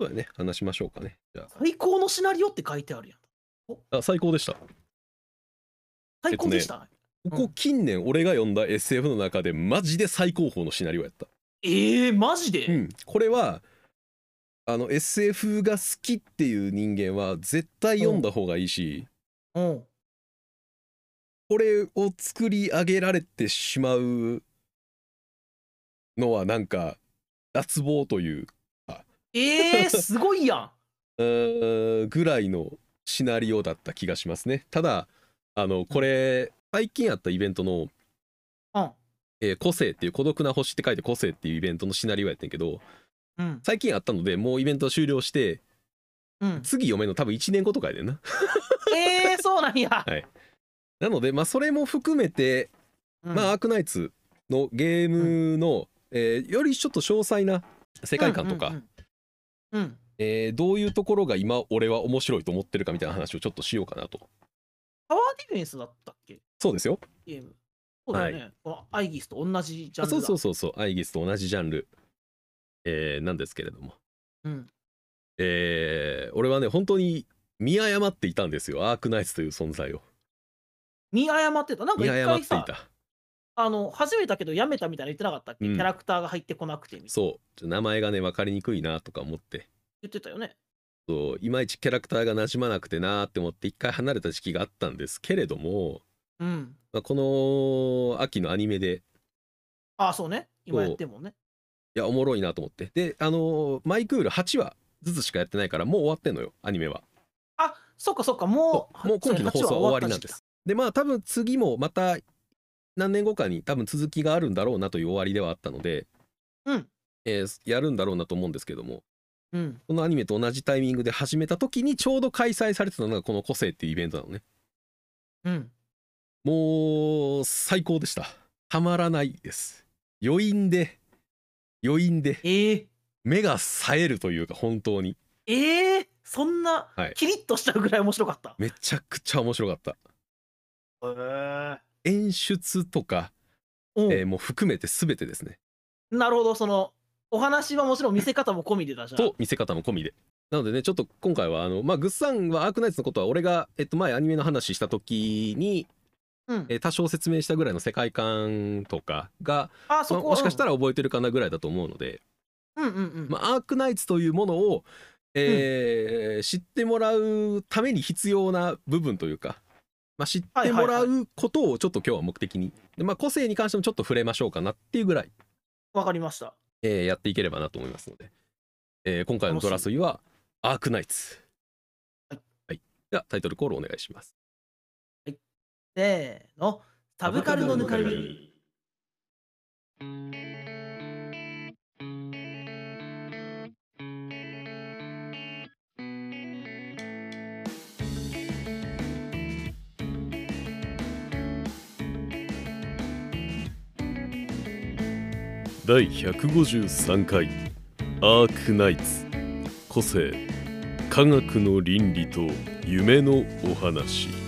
そうだね。話しましょうかね。じゃ最高のシナリオって書いてあるやん。ああ最高でした。最高でした？ここ近年俺が読んだ SF の中でマジで最高峰のシナリオやった。えー、マジで、うん、これはあの SF が好きっていう人間は絶対読んだ方がいいし、うん。これを作り上げられてしまうのはなんか脱帽というえー、すごいやん。うーんぐらいのシナリオだった気がしますねただあのこれ最近あったイベントのうん。「えー個性」っていう孤独な星って書いて「個性」っていうイベントのシナリオやってんけどうん。最近あったのでもうイベント終了してうん。次読めんの多分1年後とかやでんなえー、そうなんや。なのでまあそれも含めて、うんまあアークナイツのゲームの、えーよりちょっと詳細な世界観とか、うん。えーどういうところが今俺は面白いと思ってるかみたいな話をちょっとしようかなと。パワーディフェンスだったっけ？そうですよ。ゲーム。そうだよね。このアイギスと同じジャンルそうそうそうそうアイギスと同じジャンル、えーなんですけれども、うん。えー俺はね本当に見誤っていたんですよ。アークナイツという存在を。見誤ってた？なんか見一回さ、誤っていたあの、始めたけどやめたみたいな言ってなかったっけ、うん。キャラクターが入ってこなくてみたいな。そう。ちょ名前がね分かりにくいなとか思って。言ってたよね。そう。いまいちキャラクターが馴染まなくてなーって思って一回離れた時期があったんですけれども、うん。まあ、この秋のアニメで。ああ、そうね。今やってもね。いやおもろいなと思って。であのーマイクール8話ずつしかやってないからもう終わってんのよアニメは。あそっかそっか、もう、そう。もう今期の放送は終わりなんで。そすでまあ多分次もまた何年後かに多分続きがあるんだろうなという終わりではあったので、うん。えーやるんだろうなと思うんですけどもううん。このアニメと同じタイミングで始めた時にちょうど開催されてたのがこの「個性」っていうイベントなのね。うん。もう最高でした。たまらないです。余韻で余韻でえー、目が冴えるというか本当に。えー、そんなはい。キリッとしたぐらい面白かった。めちゃくちゃ面白かった。へー演出とか、うんえーもう含めて全てですねなるほど、その、お話はもちろん見せ方も込みでだじゃん。と見せ方も込みでなのでねちょっと今回はあのまあグッサンはアークナイツのことは俺が、えっと、前アニメの話した時に、うんえー多少説明したぐらいの世界観とかが、あ、そこまあもしかしたら。ら覚えてるかなぐらいだと思うので、うんうんうん。まあ、アークナイツというものを、えー知ってもらうために必要な部分というか、まあ、知ってもらうことをちょっと今日は目的に、でまあ、個性に関してもちょっと触れましょうかなっていうぐらい、わかりました。えーやっていければなと思いますので、えー今回のドラソイはアークナイツ。はい、はい、ではタイトルコールお願いします。せーの。サブカルのぬかるみ。第153回アークナイツ。個性科学の倫理と夢のお話。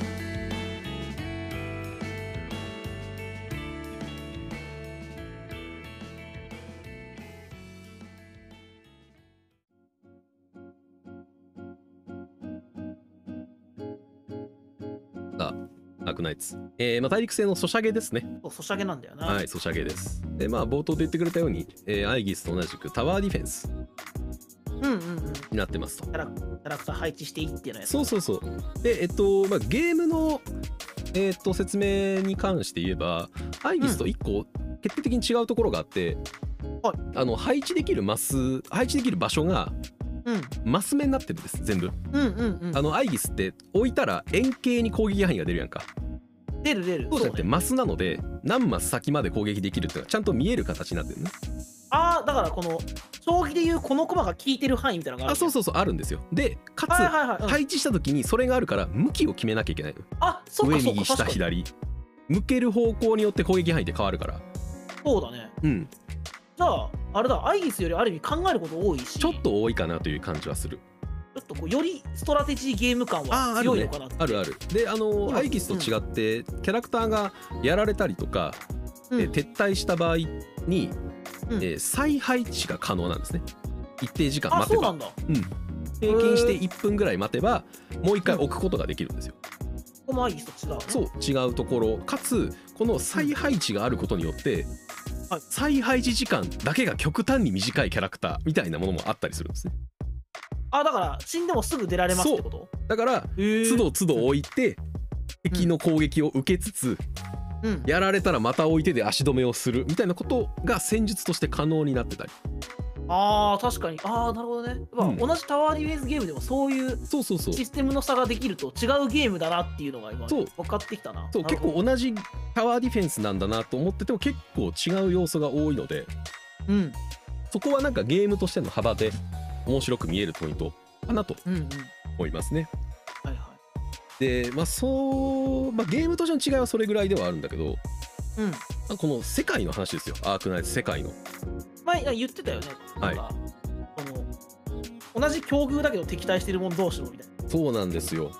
アークナイツ、えーまあ、大陸製のソシャゲですねそうソシャゲなんだよな。はい、ソシャゲです。で、まあ、冒頭で言ってくれたように、えーアイギスと同じくタワーディフェンスうんうんうん。キになってますと。キャラクター配置していってのやつ。そうそうそう。で、えっと、まあ、ゲームの、えっと、説明に関して言えば、アイギスと1個、決定的に違うところがあって、はいあの配置できるマス配置できる場所がうんマス目になってるんです全部。うんうんうん。あのアイギスって置いたら円形に攻撃範囲が出るやんか。出る出る。そうじゃなくてね。マスなので何マス先まで攻撃できるっていうのがちゃんと見える形になってるね。ああ、だからこの、将棋でいうこの駒が効いてる範囲みたいなのがある。あそうそうそうあるんですよ。でかつ、はいはいはいうん配置した時にそれがあるから向きを決めなきゃいけないのあ、そうかそうか。上右下確かに。左。向ける方向によって攻撃範囲って変わるから。そうだね。うんじゃあ、あれだ、アイギスよりある意味考えること多いし、ちょっと多いかなという感じはする。ちょっとこうよりストラテジーゲーム感は強いのかなってあるある。であの今アイギスと違ってキャラクターがやられたりとか、うん。え撤退した場合に、うん。えー再配置が可能なんですね。一定時間あ待てば。そうなんだ。平均して1分ぐらい待てばもう一回置くことができるんですよ。ここもアギスと違うね。そう違うところ。かつこの再配置があることによって、はい再配置時間だけが極端に短いキャラクターみたいなものもあったりするんですね。あだから死んでもすぐ出られますってこと？だから都度都度置いて敵の攻撃を受けつつうん。やられたらまた置いてで足止めをするみたいなことが戦術として可能になってたりあー確かに。ああなるほどね、まあうん。同じタワーディフェンスゲームでもそういうそうそうそう。システムの差ができると違うゲームだなっていうのが今分かってきたな。そう結構同じタワーディフェンスなんだなと思ってても結構違う要素が多いのでうん。そこはなんかゲームとしての幅で面白く見えるポイントかなとうんうん。思いますね。はいはでまあそう、まあ、ゲームとしての違いはそれぐらいではあるんだけど、いうん。まあこの世界の話ですよ。アークナイツ世界の。前言ってたよね。なんか、その同じ境遇だけど敵対してる者同士のみたいな。そうなんですよ。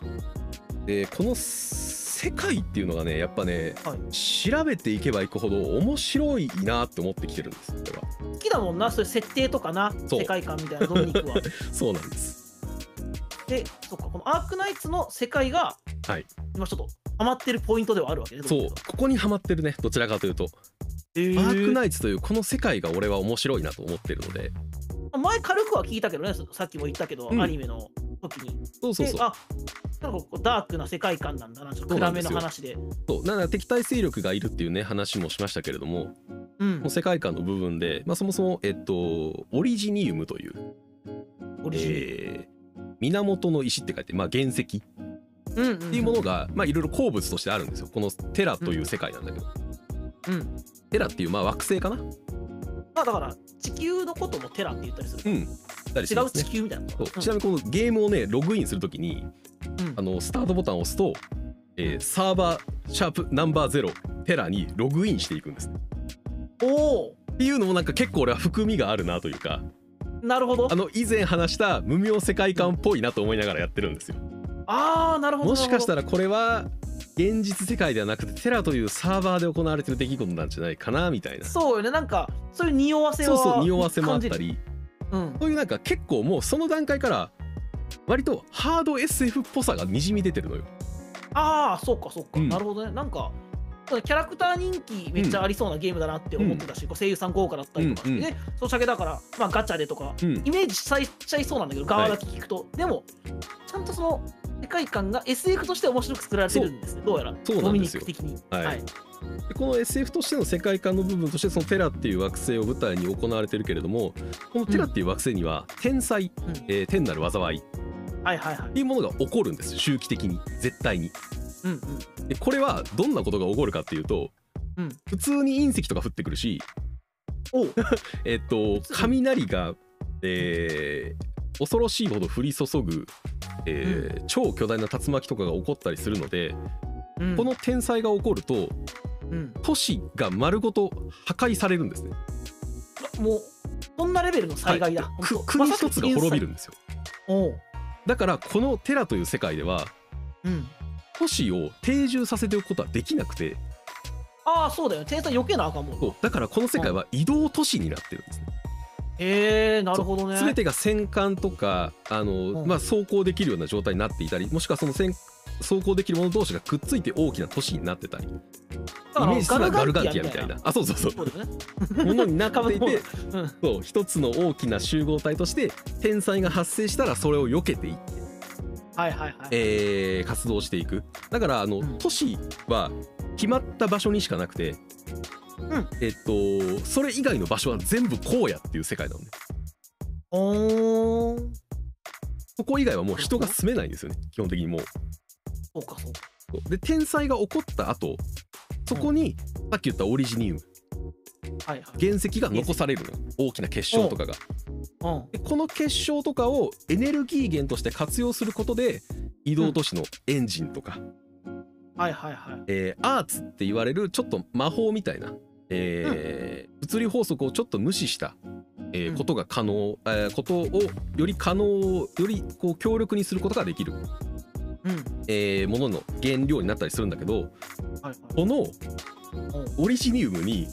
でこの世界っていうのがねやっぱね、はい。調べていけばいくほど面白いなって思ってきてるんですこれは。好きだもんなそういう設定とかな世界観みたいなドミニクは。そうなんです。でそっかこのアークナイツの世界がはい。今ちょっとハマってるポイントではあるわけねそう。ここにハマってるねどちらかというと、えー。アークナイツというこの世界が俺は面白いなと思ってるので。前軽くは聞いたけどねさっきも言ったけど、うん。アニメの時に。そうそうそう。であなんかこうダークな世界観なんだなちょっと暗めの話で。そう。なんか敵対勢力がいるっていうね話もしましたけれどもうん。この世界観の部分で、まあ、そもそも、えっと、オリジニウムという、オリジン、えー源の石って書いて、まあ、原石ってうんうん。うんいうものが、まあ、いろいろ鉱物としてあるんですよ。このテラという世界なんだけど、うんテラっていう、まあ、惑星かな。まあだから地球のこともテラって言ったりする、うん。たりし違うますね。地球みたいな。そう。うん。ちなみにこのゲームをねログインするときにうん。あのスタートボタンを押すと、えーサーバーシャープナンバーゼロテラにログインしていくんです。おおっていうのもなんか結構俺は含みがあるなというか。なるほど。あの以前話した無名世界観っぽいなと思いながらやってるんですよ。ああなるほどもしかしたららこれは現実世界ではなくてテラというサーバーで行われてる出来事なんじゃないかなみたいな。そうよね。なんかそういう匂わせはそうそう匂わせもあったり。うんそういうなん。か結構もうその段階から割とハード SF っぽさがにじみ出てるのよ。ああそうかそうか、うん。なるほどね。なんかキャラクター人気めっちゃありそうなゲームだなって思ってたし、こう声優さん豪華だったりとか、うんうんでソシャゲだから、まあ、ガチャでとかうん。イメージされちゃいそうなんだけど側だけ聞くと、でもちゃんとその世界観が SF として面白く作られてるんですね。どうやら。そうなんですよ。的に。はい。でこの SF としての世界観の部分としてそのテラっていう惑星を舞台に行われてるけれどもこのテラっていう惑星には天才、うん。えー天なる災い。っはいはいはい。ていうものが起こるんです周期的に。絶対に。うんうん。でこれはどんなことが起こるかっていうとうん。普通に隕石とか降ってくるし えっと雷が、えー恐ろしいほど降り注ぐ、えー超巨大な竜巻とかが起こったりするので、うん。この天災が起こるとうん。都市が丸ごと破壊されるんですね。もうそんなレベルの災害だ、はい。国一つが滅びるんですよ。だからこのテラという世界ではうん。都市を定住させておくことはできなくてああそうだよね。天才余計なあかんもんそう。だからこの世界は移動都市になってるんですね。へえなるほどね。全てが戦艦とかあの、うんまあ、走行できるような状態になっていたりもしくはその戦走行できるもの同士がくっついて大きな都市になってたり。イメージすらガルガンティアみたいな。あそうそうそう。ものになっていて うん。そう一つの大きな集合体として天災が発生したらそれを避けていって、はいはいはい。えー活動していく。だからあの、うん。都市は決まった場所にしかなくて、ん。えっとそれ以外の場所は全部荒野っていう世界なのね。おー。ここ以外はもう人が住めないんですよね。基本的にもう。そうかそうか。そうで天災が起こった後そこに、さっき言ったオリジニウム。はいはい。原石が残されるの。よ大きな結晶とかが。うん。でこの結晶とかをエネルギー源として活用することで移動都市のエンジンとか、はいはいはい。えーアーツって言われるちょっと魔法みたいな、えー物理法則をちょっと無視した、えーうん。ことが可能、えーことをより可能よりこう強力にすることができる、うん。えーものの原料になったりするんだけどはいはい。このうん。オリジニウムに、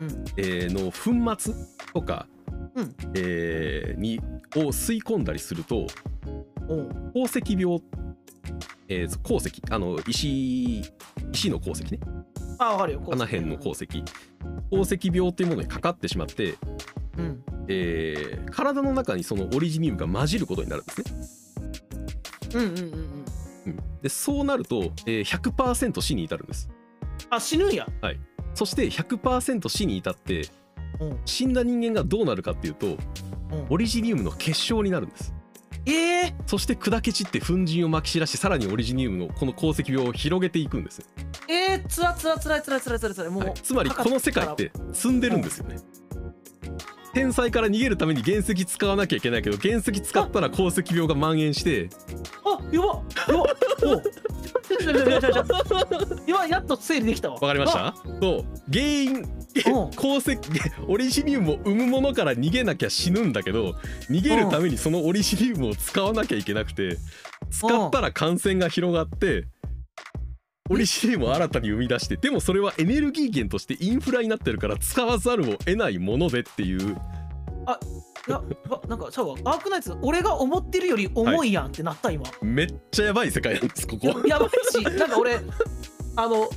うん。えーの粉末とかうん。えーにを吸い込んだりするとおう。鉱石病、えー鉱石。あの石石の鉱石ね。あわかるよ。穴辺の鉱石。鉱石病っていうものにかかってしまって、うん。えー体の中にそのオリジニウムが混じることになるんですね。うんうんうんうん。うん。でそうなると、えー100%死に至るんです。あ死ぬんや。そして100%死に至ってうん。死んだ人間がどうなるかっていうとうん。オリジニウムの結晶になるんです。ええそして砕け散って粉塵をまき散らしさらにオリジニウムのこの鉱石病を広げていくんですよ、えー、つらつらつらつらつらつらつら。もう、はい。つまりこの世界って積んでるんですよね天才から逃げるために原石使わなきゃいけないけど原石使ったら鉱石病が蔓延して。あやばやば。お今やっと整理できたわ。わかりました？そう原因うん。鉱石オリジニウムを生むものから逃げなきゃ死ぬんだけど逃げるためにそのオリジニウムを使わなきゃいけなくて使ったら感染が広がってオリジニウムを新たに生み出してでもそれはエネルギー源としてインフラになってるから使わざるを得ないものでっていう。いやわなんかちゃうわアークナイツ俺が思ってるより重いやんってなった今、めっちゃやばい世界なんですここ。やばいしなんか俺あのファ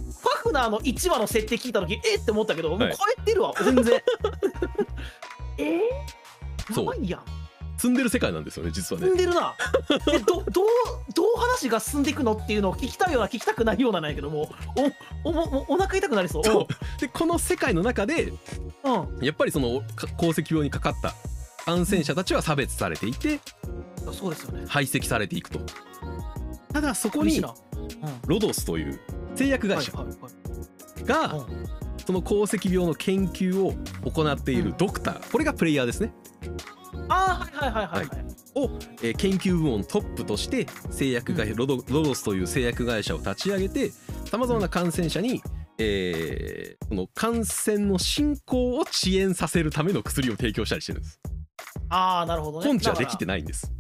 フナーの1話の設定聞いた時えっって思ったけど、もうはい。超えてるわ全然。えー、そう。やばいやん積んでる世界なんですよね実はね。進んでるな。えど どうどう話が進んでいくのっていうのを聞きたいような聞きたくないようななんやけどもおおもお腹痛くなりそう。でこの世界の中でうん。やっぱりそのか鉱石病にかかった感染者たちは差別されていてうんそうですよね。排斥されていくと。ただそこにロドスという製薬会社がうん。その鉱石病の研究を行っているドクターこれがプレイヤーですねあーはいはいはいはい、はいを、えー研究部門トップとして製薬会社、うんロドロドスという製薬会社を立ち上げてさまざまな感染者に、えーこの感染の進行を遅延させるための薬を提供したりしてるんです。ああなるほどね根治はできてないんです。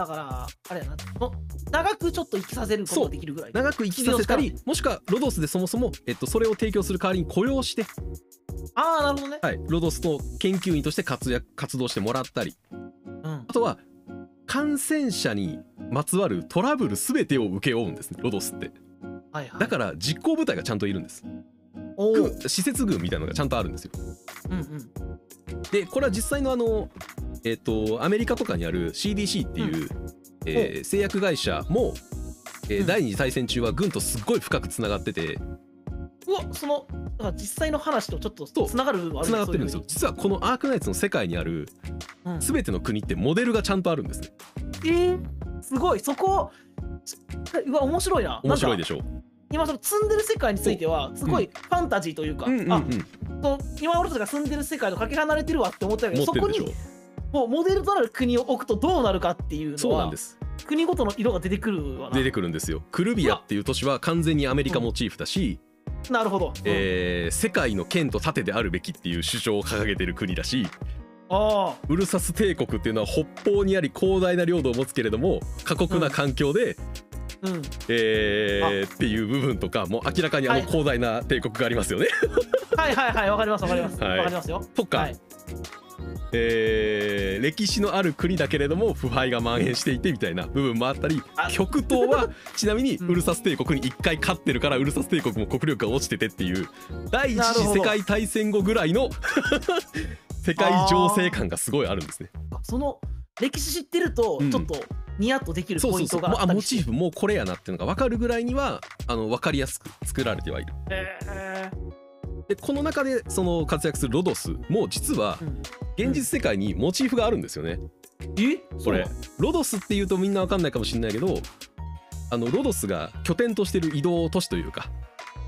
だからあれやな。の長くちょっと生きさせることができるぐらい。長く生きさせたりもしくはロドスでそもそも、えっと、それを提供する代わりに雇用して、ああなるほどね。はい、ロドスの研究員として活躍活動してもらったり。うん。あとは感染者にまつわるトラブル全てを請け負うんですねロドスって。はいはい。だから実行部隊がちゃんといるんです。お施設軍みたいなのがちゃんとあるんですよ。うん。でこれは実際のあのえっ、とアメリカとかにある CDC っていう、えー製薬会社も、えーうん。第二次大戦中は軍とすっごい深くつながってて。うわその実際の話とちょっそう。とつながるつながってるんですよ。実はこのアークナイツの世界にある全ての国ってモデルがちゃんとあるんですね。うんえーすごい。そこうわ面白いな。し面白いでしょ。う今その積んでる世界についてはすごいファンタジーというか、うんうんうん。あその今俺たちが住んでる世界とかけ離れてるわって思ったけどそこにもうモデルとなる国を置くとどうなるかっていうのはそうなんです。国ごとの色が出てくるわな。出てくるんですよ。クルビアっていう都市は完全にアメリカモチーフだし、なるほど、うん。えー世界の剣と盾であるべきっていう主張を掲げてる国だしあウルサス帝国っていうのは北方にあり広大な領土を持つけれども過酷な環境で、あうん。えーっていう部分とかもう明らかにあのはい。広大な帝国がありますよね。はいはいはいわかりますわかります。わ、はい。かりますよ。とか、はいえー歴史のある国だけれども腐敗が蔓延していてみたいな部分もあったりあ極東はちなみにうん。ウルサス帝国に一回勝ってるからウルサス帝国も国力が落ちててっていう第一次世界大戦後ぐらいの 世界情勢感がすごいあるんですね。その歴史知ってるとうん。ちょっとニヤッとできるポイントがあモチーフもうこれやなっていうのが分かるぐらいにはあの分かりやすく作られてはいる。えでこの中でその活躍するロドスも実は現実世界にモチーフがあるんですよね。え？これ。ロドスっていうとみんなわかんないかもしれないけどあのロドスが拠点としてる移動都市というか、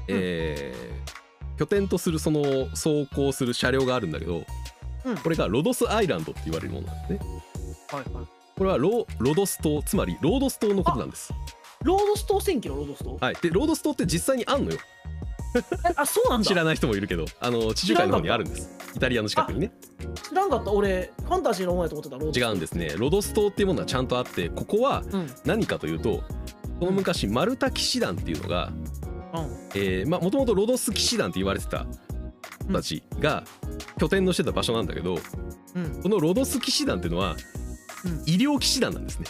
うん。えー拠点とするその走行する車両があるんだけど、うん。これがロドスアイランドって言われるものなんですね。はいはい。これはロ、ロドス島つまりロードス島のことなんです。ロードス島戦記のロードス島？はい、でロードス島って実際にあんのよ。え あそうなんだ。知らない人もいるけどあの地中海の方にあるんです。イタリアの近くにね。知らんかった。俺ファンタジーのものやと思ってたロードス違うんですね。ロドス島っていうものはちゃんとあってここはうん。うん何かというとこの昔マルタ騎士団っていうのがえーまあもともとロドス騎士団って言われてた人たちが拠点のしてた場所なんだけどうん。このロドス騎士団っていうのはうん。医療騎士団なんですね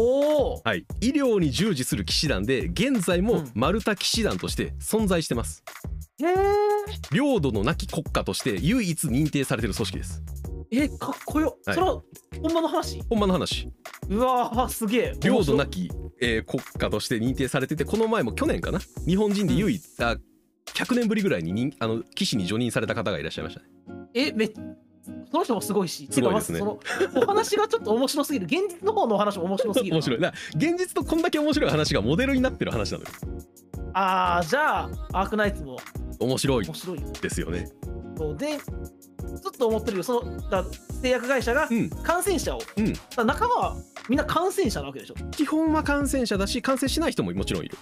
はい。医療に従事する騎士団で現在もうん。マルタ騎士団として存在してます。へえ領土のなき国家として唯一認定されてる組織です。えかっこよ、はい。それはほんまの話？ほんまの話。うわーすげえ。領土なきき、えー国家として認定されててこの前も去年かな？日本人で唯一、あ100年ぶりぐらいに人あの騎士に除任された方がいらっしゃいましたね。えめその人もすごいしすごいですね。そのお話がちょっと面白すぎる。現実の方のお話も面白すぎる。な 面白い。だから現実とこんだけ面白い話がモデルになってる話なのよ。ああじゃあアークナイツも面白い面白い。よですよね。そうでずっと思ってるよ。そのだ製薬会社がうん。感染者を、うん。だ仲間はみんな感染者なわけでしょ。基本は感染者だし感染しない人ももちろんいる。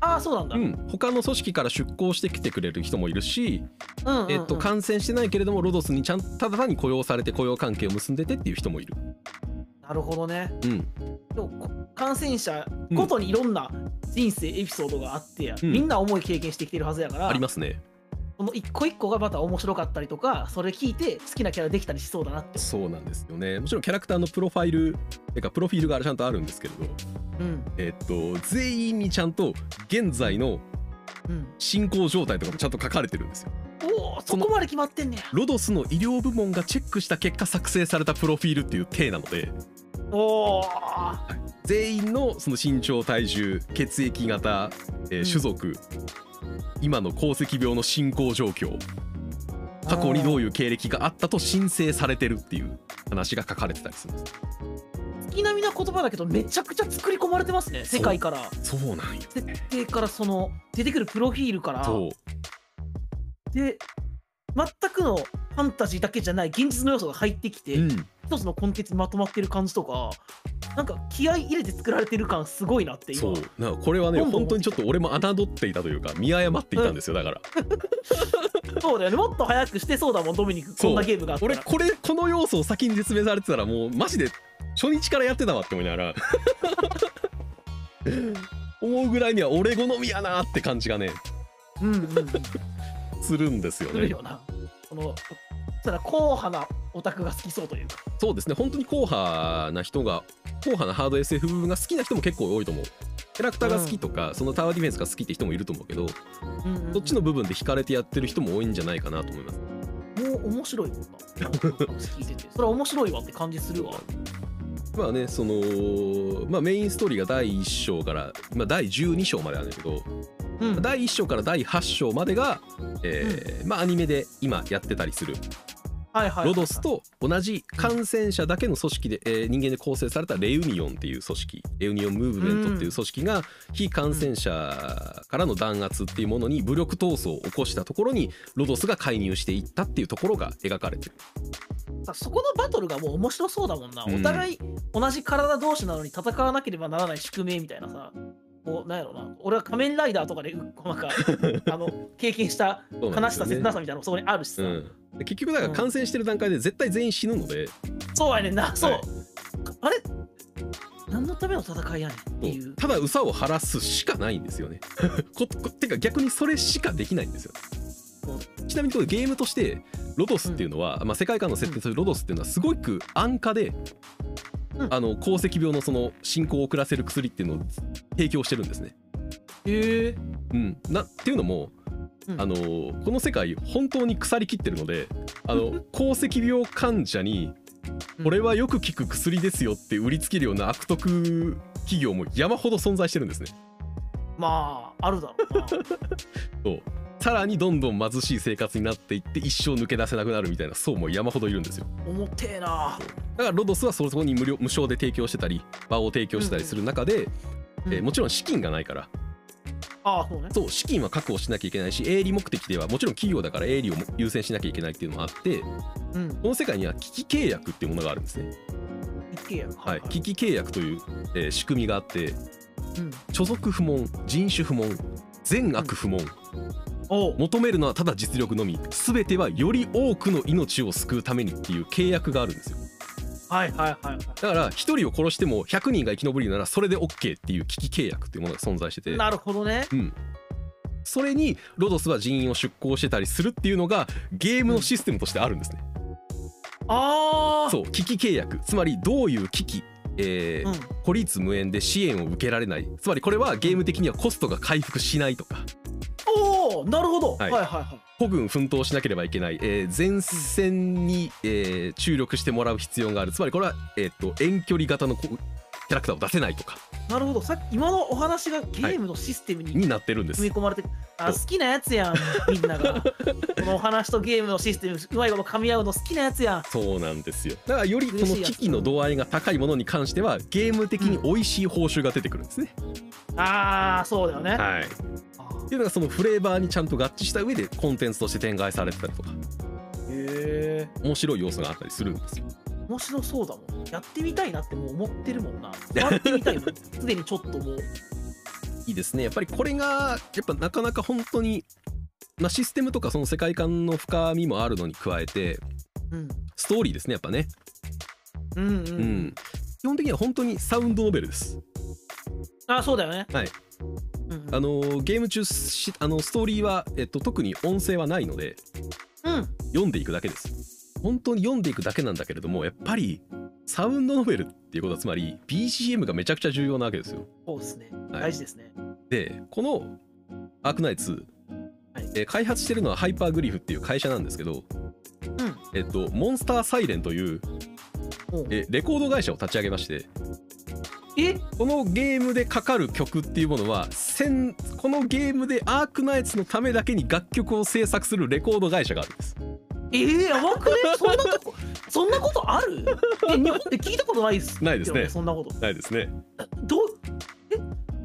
ああそうなんだ、うん。他の組織から出向してきてくれる人もいるし、うんうんうん。えっと、感染してないけれどもロドスにちゃんただ単に雇用されて雇用関係を結んでてっていう人もいるなるほどね。うん。でもこ感染者ごとにいろんな人生エピソードがあって、うん。みんな重い経験してきてるはずやからありますね。その一個一個がまた面白かったりとかそれ聞いて好きなキャラできたりしそうだなって。そうなんですよね。もちろんキャラクターのプロファイルてかプロフィールがちゃんとあるんですけれどうん。えっと全員にちゃんと現在のうん。進行状態とかもちゃんと書かれてるんですよ。おおそこまで決まってんねや。ロドスの医療部門がチェックした結果作成されたプロフィールっていう体なのでおお全員のその身長体重血液型、えーうん。種族、今の鉱石病の進行状況。過去にどういう経歴があったと申請されてるっていう話が書かれてたりする。んです月並みな言葉だけどめちゃくちゃ作り込まれてますね世界から。そうなんよ設定からその出てくるプロフィールから。で全くのファンタジーだけじゃない現実の要素が入ってきて、うん一つのコンテンツにまとまってる感じとかなんか気合い入れて作られてる感すごいなって今。そう。なんかこれはね本当にちょっと俺も侮っていたというか見誤っていたんですよだから。そうだよね。もっと早くしてそうだもんドミニク。こんなゲームが俺これこの要素を先に説明されてたらもうマジで初日からやってたわって思いながら。思うぐらいには俺好みやなって感じがねうんうんうん。するんですよね。するよな。このただ硬派なオタクが好きそうというか。そうですね。本当に硬派な人が硬派なハード SF が好きな人も結構多いと思う。キャラクターが好きとか、そのタワーディフェンスが好きって人もいると思うけどうんうんうん。そっちの部分で惹かれてやってる人も多いんじゃないかなと思います。もう面白いもんな聞いてて。それは面白いわって感じするわ。まあねその、まあ、メインストーリーが第1章から、まあ、第12章まであるんだけど、うん。第1章から第8章までが、えーまあ、アニメで今やってたりする。ロドスと同じ感染者だけの組織で、えー人間で構成されたレウニオンっていう組織レウニオンムーブメントっていう組織が非感染者からの弾圧っていうものに武力闘争を起こしたところにロドスが介入していったっていうところが描かれてる。さそこのバトルがもう面白そうだもんな、うん。お互い同じ体同士なのに戦わなければならない宿命みたいなさこうなんやろな。俺は仮面ライダーとかでう なんかあの 経験した悲しさ切なさみたいなのもそこにあるしさ、うん、で結局だから感染してる段階で絶対全員死ぬので、そうやねんな。そう、はい。あれ？何のための戦いやねんっていう。ただ憂さを晴らすしかないんですよね。ここてか逆にそれしかできないんですよ。ちなみにゲームとしてロドスっていうのは、まあ、世界観の設定するロドスっていうのはすごく安価で、うん。あの鉱石病のその進行を遅らせる薬っていうのを提供してるんですね。へえうん、なっていうのも、うん。あのこの世界本当に腐りきってるのであの 鉱石病患者に「これはよく効く薬ですよ」って売りつけるような悪徳企業も山ほど存在してるんですね。まああるだろうな。そうさらにどんどん貧しい生活になっていって一生抜け出せなくなるみたいな層も山ほどいるんですよ。重てえな。だからロドスはそこに無料無償で提供してたり場を提供してたりする中で、うん。えーもちろん資金がないから。ああそうね。そう資金は確保しなきゃいけないし営利目的ではもちろん企業だから営利を優先しなきゃいけないっていうのもあってうん。この世界には危機契約っていうものがあるんですね、一軒家はい、危機契約という、えー仕組みがあってうん。所属不問人種不問善悪不問、お。う求めるのはただ実力のみ。全てはより多くの命を救うためにっていう契約があるんですよ。はいはいはいはい。だから1人を殺しても100人が生き延びるならそれで OK っていう危機契約っていうものが存在してて。なるほどね。うん、それにロドスは人員を出向してたりするっていうのがゲームのシステムとしてあるんですね。ああそう機器契約。つまりどういう機器えーうん。孤立無縁で支援を受けられない。つまりこれはゲーム的にはコストが回復しないとか。おおなるほど、ははいい、はいはい。孤軍奮闘しなければいけない、えー前線に、えー注力してもらう必要がある。つまりこれは、えー、と遠距離型のこキャラクターを出せないとかなるほど。さっき今のお話がゲームのシステムにになってるんです。組み込まれて、あ好きなやつやんみんなが。このお話とゲームのシステムうまいこと噛み合うの好きなやつやん。そうなんですよ。だからよりこの機器の度合いが高いものに関してはゲーム的に美味しい報酬が出てくるんですね、ああそうだよね、はい。っていうのがそのフレーバーにちゃんと合致した上でコンテンツとして展開されてたりとか。へえ面白い要素があったりするんですよ面白そうだもん。やってみたいなってもう思ってるもんな。触ってみたいもん。すでにちょっともう。いいですね。やっぱりこれがやっぱなかなか本当にまあシステムとかその世界観の深みもあるのに加えてうん。ストーリーですねやっぱね。うんうん、うん。基本的には本当にサウンドノベルです。あそうだよね。はい。うんうん。あのゲーム中しあのストーリーは、えっと、特に音声はないのでうん。読んでいくだけです本当に読んでいくだけなんだけれどもやっぱりサウンドノベルっていうことはつまり BGM がめちゃくちゃ重要なわけですよ。そうですね。はい。大事ですね、でこのアークナイツ、はい。えー開発してるのはハイパーグリフっていう会社なんですけど、うん。えっと、モンスターサイレンという、おう。えーレコード会社を立ち上げましてえ？このゲームでかかる曲っていうものは先このゲームでアークナイツのためだけに楽曲を制作するレコード会社があるんですえー、やばくねそんなとこ そんなことある？え日本で聞いたことないっす。ないですね。よそんなこと。ないですね。どうえ？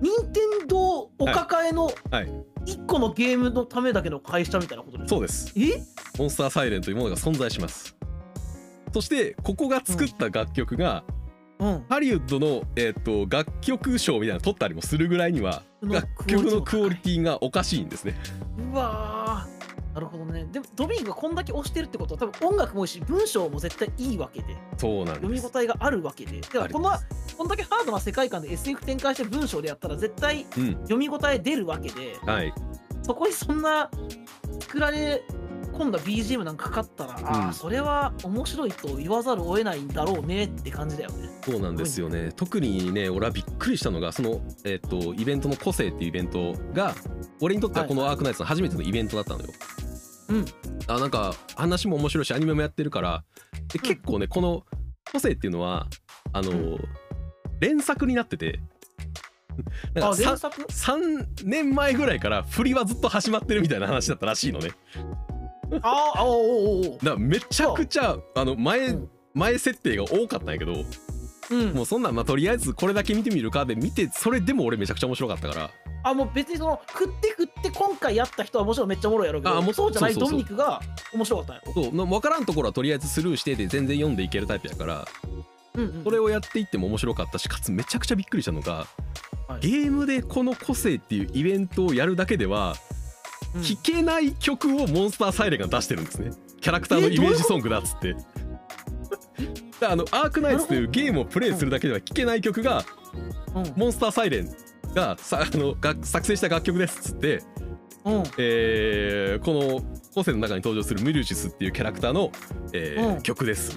任天堂お抱えのはい。一個のゲームのためだけの会社みたいなことですか？そうです。え？モンスターサイレンというものが存在します。そしてここが作った楽曲が、うん。ハリウッドの、えー、と楽曲賞みたいなの取ったりもするぐらいにはの楽曲のクオリティがおかしいんですね。うわーなるほどね。でもドビーがこんだけ押してるってことは多分音楽もいいし文章も絶対いいわけで。そうなん読み応えがあるわけで。だからこのありこんだけハードな世界観で SF 展開して文章でやったら絶対うん。読み応え出るわけで。はい。そこにそんな作られ込んだ BGM なんかかかったら、あうん。あそれは面白いと言わざるを得ないんだろうねって感じだよね。そうなんですよね。特にね俺はびっくりしたのがその、えっとイベントの個性っていうイベントが俺にとってはこのアークナイツの初めてのイベントだったのよ、うん。あなんか話も面白いしアニメもやってるからでうん。結構ねこの個性っていうのはあの、うん。連作になっててなんあかさ連作？3年前ぐらいから振りはずっと始まってるみたいな話だったらしいのねああおうおうおうだめちゃくちゃあの前、うん。前設定が多かったんやけどうん。もうそんなんまあとりあえずこれだけ見てみるかで見てそれでも俺めちゃくちゃ面白かったから。あもう別にその食って食って今回やった人はもちろんめっちゃおもろいやろうけどあもうそう。じゃないドミニクが面白かったんやろ？そうの分からんところはとりあえずスルーしてで全然読んでいけるタイプやからうんうん。それをやっていっても面白かったしかつめちゃくちゃびっくりしたのが、はい。ゲームでこの個性っていうイベントをやるだけではうん聴けない曲をモンスターサイレンが出してるんですね。キャラクターのイメージソングだっつって。だあのアークナイツというゲームをプレイするだけでは聴けない曲がうん。モンスターサイレンがさあのが作成した楽曲ですっつって、うん。えーこの個性の中に登場するミルジスっていうキャラクターの、えーうん。曲です。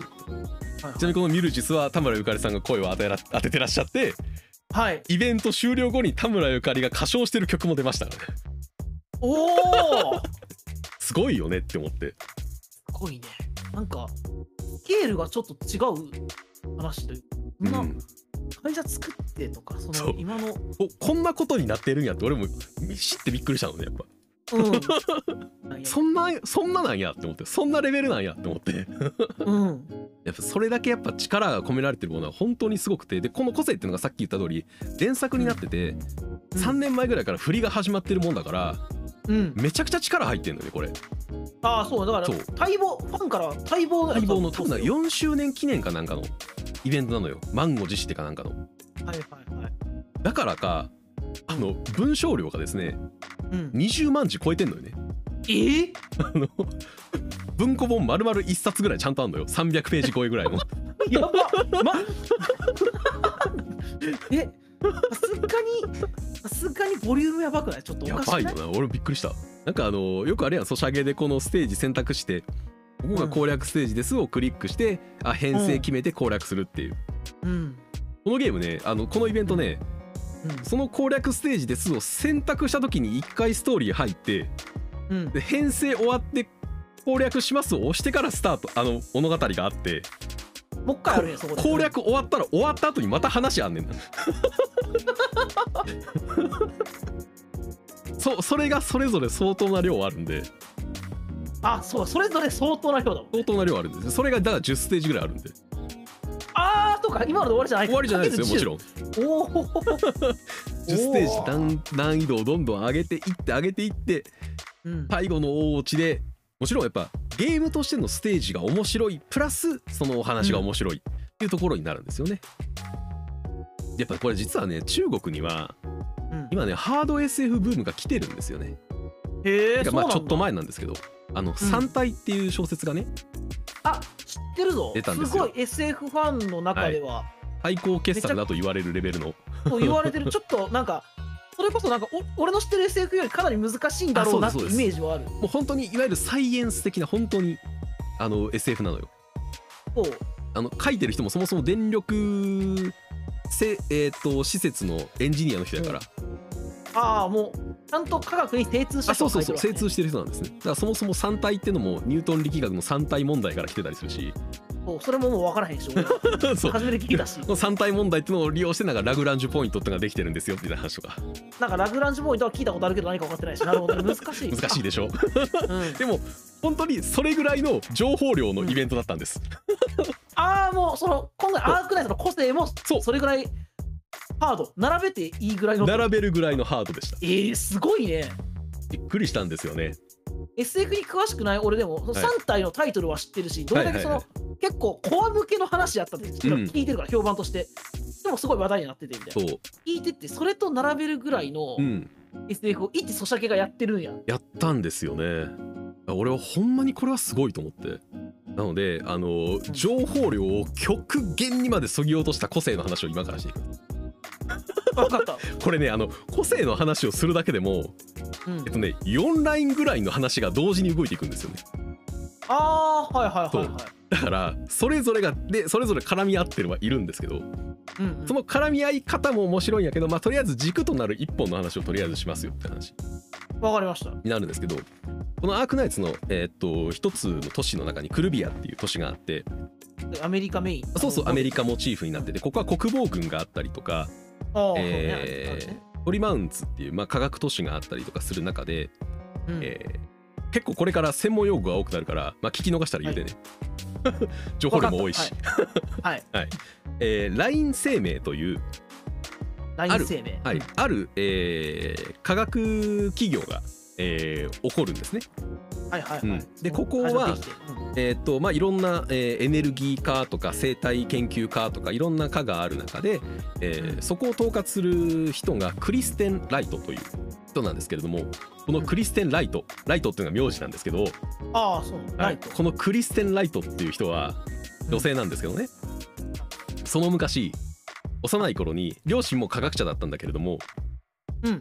はい。ちなみにこのミルジスは田村ゆかりさんが声を当てら当ててらっしゃってはい。イベント終了後に田村ゆかりが歌唱してる曲も出ましたからねおおすごいよねって思って。すごいね。なんかスケールがちょっと違う話というかそん。なうん会社作ってとかその今のここんなことになってるんやって俺も知ってびっくりしたのねやっぱ。うん。そんなそんななんやって思って。そんなレベルなんやって思って。うん。やっぱそれだけやっぱ力が込められてるものは本当にすごくて。でこの個性っていうのがさっき言った通り連作になってて、3年前ぐらいから振りが始まってるもんだからうん。めちゃくちゃ力入ってんのねこれ。ああそうだから待望ファンから待望が待望の多分なはい4周年記念かなんかのイベントなのよ。満を持してかなんかの。はいはいだからかあの文章量がですねうん。20万字超えてんのよね。えー、あの文庫本丸々1冊ぐらいちゃんとあんのよ。300ページ超えぐらいの。やば。ま えさすがにさすがにボリュームやばくない？ちょっとおやかしくない？ばいよな。俺びっくりした。なんかあのよくあれやん。ソシャゲでこのステージ選択してここが攻略ステージですをクリックしてあ編成決めて攻略するっていう、うん。このゲームねあのこのイベントねうん。その攻略ステージですを選択した時に1回ストーリー入ってうん。で編成終わって攻略しますを押してからスタートあの物語があってもう一回あるねそこで。攻略終わったら終わった後にまた話あんねんな。そそれがそれぞれ相当な量あるんで。あそうそれぞれ相当な量だもん相当な量あるんで。すそれがだから10ステージぐらいあるんで。ああそうか今ので終わりじゃない。終わりじゃないですよもちろん。んおお10ステージ難難易度をどんどん上げていって上げていってうん。最後の大落ちでもちろんやっぱゲームとしてのステージが面白いプラスそのお話が面白いっていうところになるんですよね。やっぱこれ実はね中国にはうん。今ねハード SF ブームが来てるんですよね。へえまあちょっと前前なんですけどあの三体っていう小説がねあ知ってるぞ。出たんですよ。すごい SF ファンの中では、最高傑作だと言われるレベルの。と言われてる。ちょっとなんかそれこそなんかお俺の知ってる SF よりかなり難しいんだろうなってイメージはある。もう本当にいわゆるサイエンス的な本当にあの SF なのよ。そう。あの書いてる人もそもそも電力せ、えー、と施設のエンジニアの人やから、ああもうちゃんと科学に精通したあそう人が書いてるわけね。そうそう。精通してる人なんですね。だからそもそも三体ってのもニュートン力学の三体問題から来てたりするしそれももう分からへんし 初めて聞いたし。この三体問題っていうのを利用してなんかラグランジュポイントってのができてるんですよみたいな話とか。なんかラグランジュポイントは聞いたことあるけど何か分かってないしなるほどね 難しい。難しいでしょ？うん。でも本当にそれぐらいの情報量のイベントだったんです、ああもうその今回アークナイトの個性もそう。それぐらいハード。並べていいぐらいの。並べるぐらいのハードでした。えー、すごいね。びっくりしたんですよね SF に詳しくない俺でも、そのはい。3体のタイトルは知ってるしどれだけその、結構コア向けの話やったってうん。聞いてるから、評判として。でもすごい話題になっててみたいな。そう。聞いてってそれと並べるぐらいのうん。SF を一ソシャゲがやってるんや。やったんですよね。俺はほんまにこれはすごいと思って。なのであの情報量を極限にまでそぎ落とした個性の話を今からしていく 分かった、これねあの個性の話をするだけでもうん。えっとね4ラインぐらいの話が同時に動いていくんですよね。ああはいはいはいはい。だからそれぞれがでそれぞれ絡み合ってるはいるんですけどうんうん。その絡み合い方も面白いんやけどまあとりあえず軸となる一本の話をとりあえずしますよって話。わかりました。になるんですけどこのアークナイツのえーっと一つの都市の中にクルビアっていう都市があってでアメリカメイン。そうそうアメリカカモチーフになっててここは国防軍があったりとか、えそうね。ートリマウンツっていう、まあ、科学都市があったりとかする中で、うん。えー結構これから専門用語が多くなるから、まあ、聞き逃したら言うてね、情報量も多いし、はい、はい、えー、LINE 生命という、生命。はい、ある、えー科学企業が、えー起こるんですね。はいはいはい、うん。でここはえーっとまあ、いろんな、えーエネルギー科とか生態研究科とかいろんな科がある中で、えーうん。そこを統括する人がクリステン・ライトという人なんですけれどもこのクリステン・ライトライトっていうのが名字なんですけど、ああそう。はい。このクリステン・ライトっていう人は女性なんですけどね、その昔幼い頃に両親も科学者だったんだけれどもうん。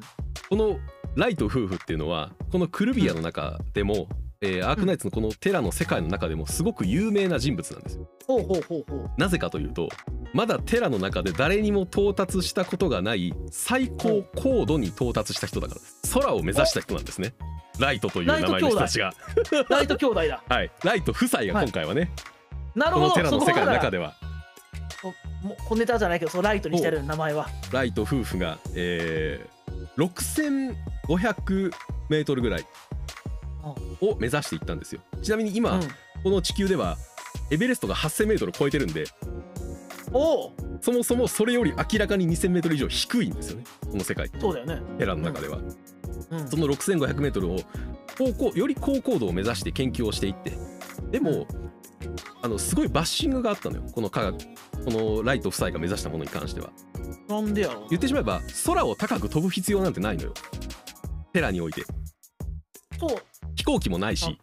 このライト夫婦っていうのはこのクルビアの中でも、えーアークナイツのこのテラの世界の中でもすごく有名な人物なんですよ。ほうほうほうほう。なぜかというとまだテラの中で誰にも到達したことがない最高高度に到達した人だから空を目指した人なんですね。ライトという名前の人たちが。ライト兄弟。だ。はい。ライト夫妻が今回はね、なるほど。このテラの世界の中でではもう小ネタじゃないけどそのライトにしてある名前は。ライト夫婦が、えー、6500メートルぐらいを目指していったんですよ。ちなみに今、うん。この地球ではエベレストが8000メートル超えてるんでおお。そもそもそれより明らかに2000メートル以上低いんですよね。この世界。そうだよね。テラの中では、うん。その 6500m を高高より高高度を目指して研究をしていって。でもあのすごいバッシングがあったのよ。この科学。このライト夫妻が目指したものに関しては。なんでやろう。言ってしまえば空を高く飛ぶ必要なんてないのよテラにおいて。そう。飛行機もないし、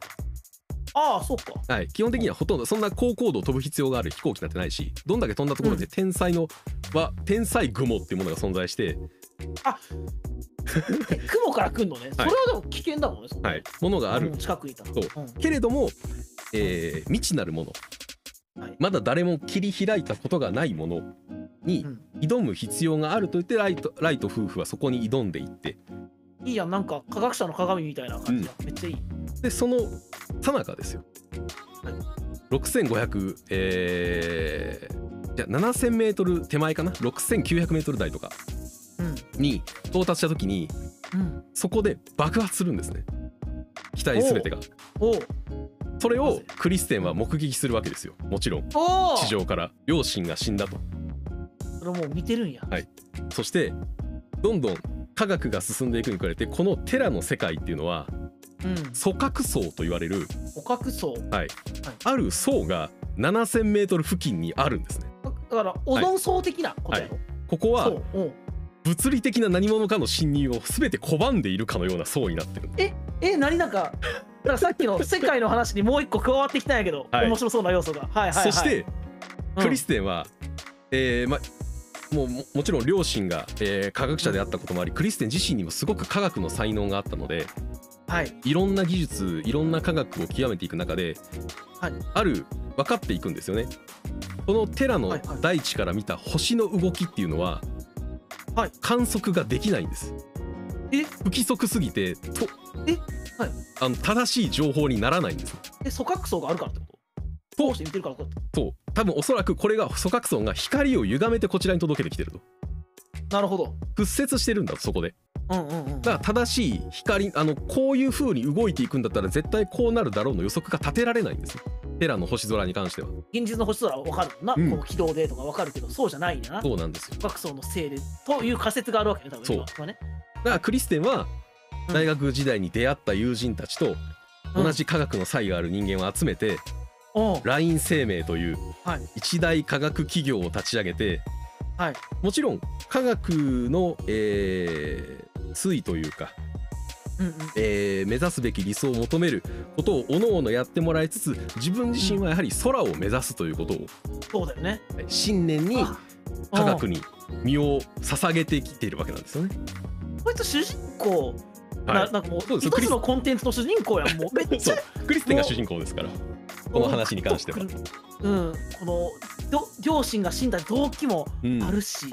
ああそうか。はい、基本的にはほとんどそんな高高度を飛ぶ必要がある飛行機なんてないしどんだけ飛んだところで天才のは天才雲っていうものが存在して、え雲から来んのね、それはでも危険だもんねそんな。はい、ものがある。うん近くにいたら。そう。うん。けれどもえー未知なるもの、はい。まだ誰も切り開いたことがないものにうん。挑む必要があると言ってライトライト夫婦はそこに挑んでいっていいやんなんか科学者の鏡みたいな感じだ、めっちゃいい。でその最中ですよ、はい。6500えー、じゃあ7000メートル手前かな？6900メートル台とか。うん。に到達した時にうん。そこで爆発するんですね。機体全てが。それをクリステンは目撃するわけですよ。もちろん。地上から。両親が死んだと。それもう見てるんや、はい。そしてどんどん科学が進んでいくにつれてこのテラの世界っていうのはうん。組閣層と言われる捕獲層。ある層が7000メートル付近にあるんですね。だからオゾン層的なことやろ、ここはそう。おう物理的な何者かの侵入を全て拒んでいるかのような層になってるえ何なんかだからさっきの世界の話にもう一個加わってきたんやけど、はい。面白そうな要素が。はいはい、はい、そしてうん。クリステンは、えーまもうももちろん両親が、えー科学者であったこともありクリステン自身にもすごく科学の才能があったのではい。いろんな技術いろんな科学を極めていく中で、はい。ある分かっていくんですよね。このテラの大地から見た星の動きっていうのは、はい。観測ができないんです。え？不規則すぎてとえ？はい。あの正しい情報にならないんです。え組閣層があるからってこと？して見てるからってことと多分おそらくこれが組閣層が光を歪めてこちらに届けてきてると。なるほど。屈折してるんだとそこで。うんうんうんだから正しい光あのこういう風に動いていくんだったら絶対こうなるだろうの予測が立てられないんですよ。テラの星空に関しては。現実の星空は分かるな、うん。この軌道でとか分かるけどそうじゃないんだな。そうなんですよ。組閣層のせいでという仮説があるわけね多分そう。ね。だからクリステンはうん。大学時代に出会った友人たちと同じ科学の才がある人間を集めて、おう LINE 生命というはい。一大科学企業を立ち上げてはい。もちろん科学の、えー推移というか、うんうん。えー目指すべき理想を求めることをおのおのやってもらいつつ自分自身はやはり空を目指すということをそうだよね。はい信念にあ科学に身を捧げてきているわけなんですよね。こいつ主人公、はななんかもう一つのコンテンツの主人公やんも う。めっい、ちゃクリステンが主人公ですからこの話に関しては。うん。このど両親が死んだ動機もうん。あるし、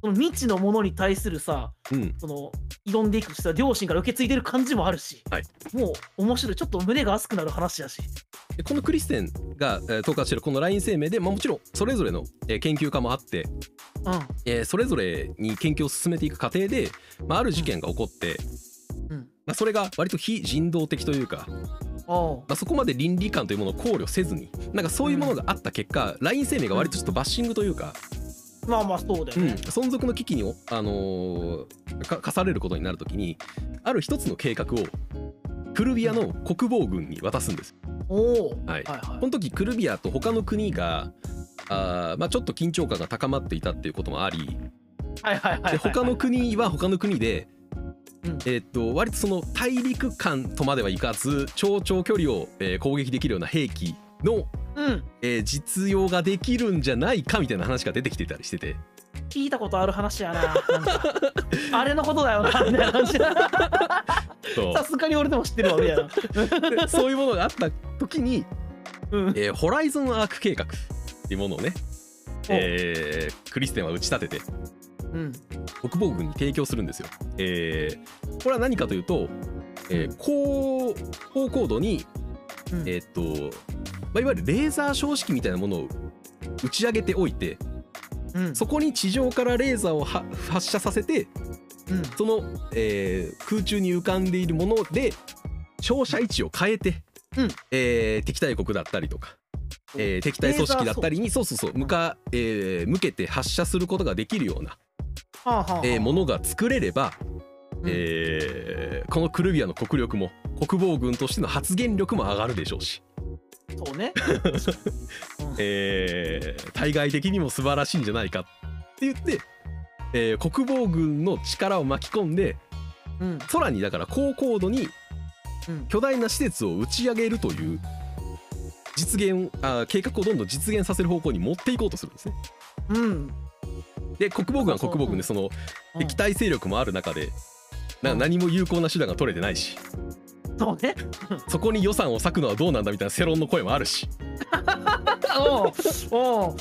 その未知のものに対するさうん。その挑んでいくさ両親から受け継いでる感じもあるし、はい。もう面白い。ちょっと胸が熱くなる話やし。でこのクリステンが、えー統括しているこの LINE 生命で、まあ、もちろんそれぞれの、えー研究家もあって、うん。えーそれぞれに研究を進めていく過程で、まあ、ある事件が起こって、うん。まあ、それが割と非人道的というか、まあ、そこまで倫理観というものを考慮せずになんかそういうものがあった結果、LINE 生命が割とちょっとバッシングというか、まあまあそうだようん。ね、存続の危機に、あのーか課されることになるときにある一つの計画をクルビアの国防軍に渡すんです。おおはい。はいはい。この時クルビアと他の国があー、まあ、ちょっと緊張感が高まっていたっていうこともありはいはいはいはいで他の国は他の国で、うんえーっと割とその大陸間とまではいかず超長距離を、えー攻撃できるような兵器の、うん。えー実用ができるんじゃないかみたいな話が出てきてたりしてて。聞いたことある話やな あれのことだよなみたいな話。さすがに俺でも知ってるわみたいな。でそういうものがあった時に、うん。えーホライゾンアーク計画っていうものをね、えークリステンは打ち立ててうん。国防軍に提供するんですよ。えーこれは何かというと、えー高高高度に、うん。えーっとまあ、いわゆるレーザー標識みたいなものを打ち上げておいてうん。そこに地上からレーザーをは発射させてうん。その、えー空中に浮かんでいるもので照射位置を変えて、うん。えー敵対国だったりとか、えー敵対組織だったりにそうそうそう向か、えー向けて発射することができるような、えーものが作れれば、うん。えーこのクルビアの国力も国防軍としての発言力も上がるでしょうし、そうね。うん。えー対外的にも素晴らしいんじゃないかって言って、えー国防軍の力を巻き込んでうん。空にだから高高度にうん。巨大な施設を打ち上げるという実現あ計画をどんどん実現させる方向に持っていこうとするんですね。うんで国防軍は国防軍でその敵対勢力もある中でな何も有効な手段が取れてないし。そうね。そこに予算を割くのはどうなんだみたいな世論の声もあるし。おうおう。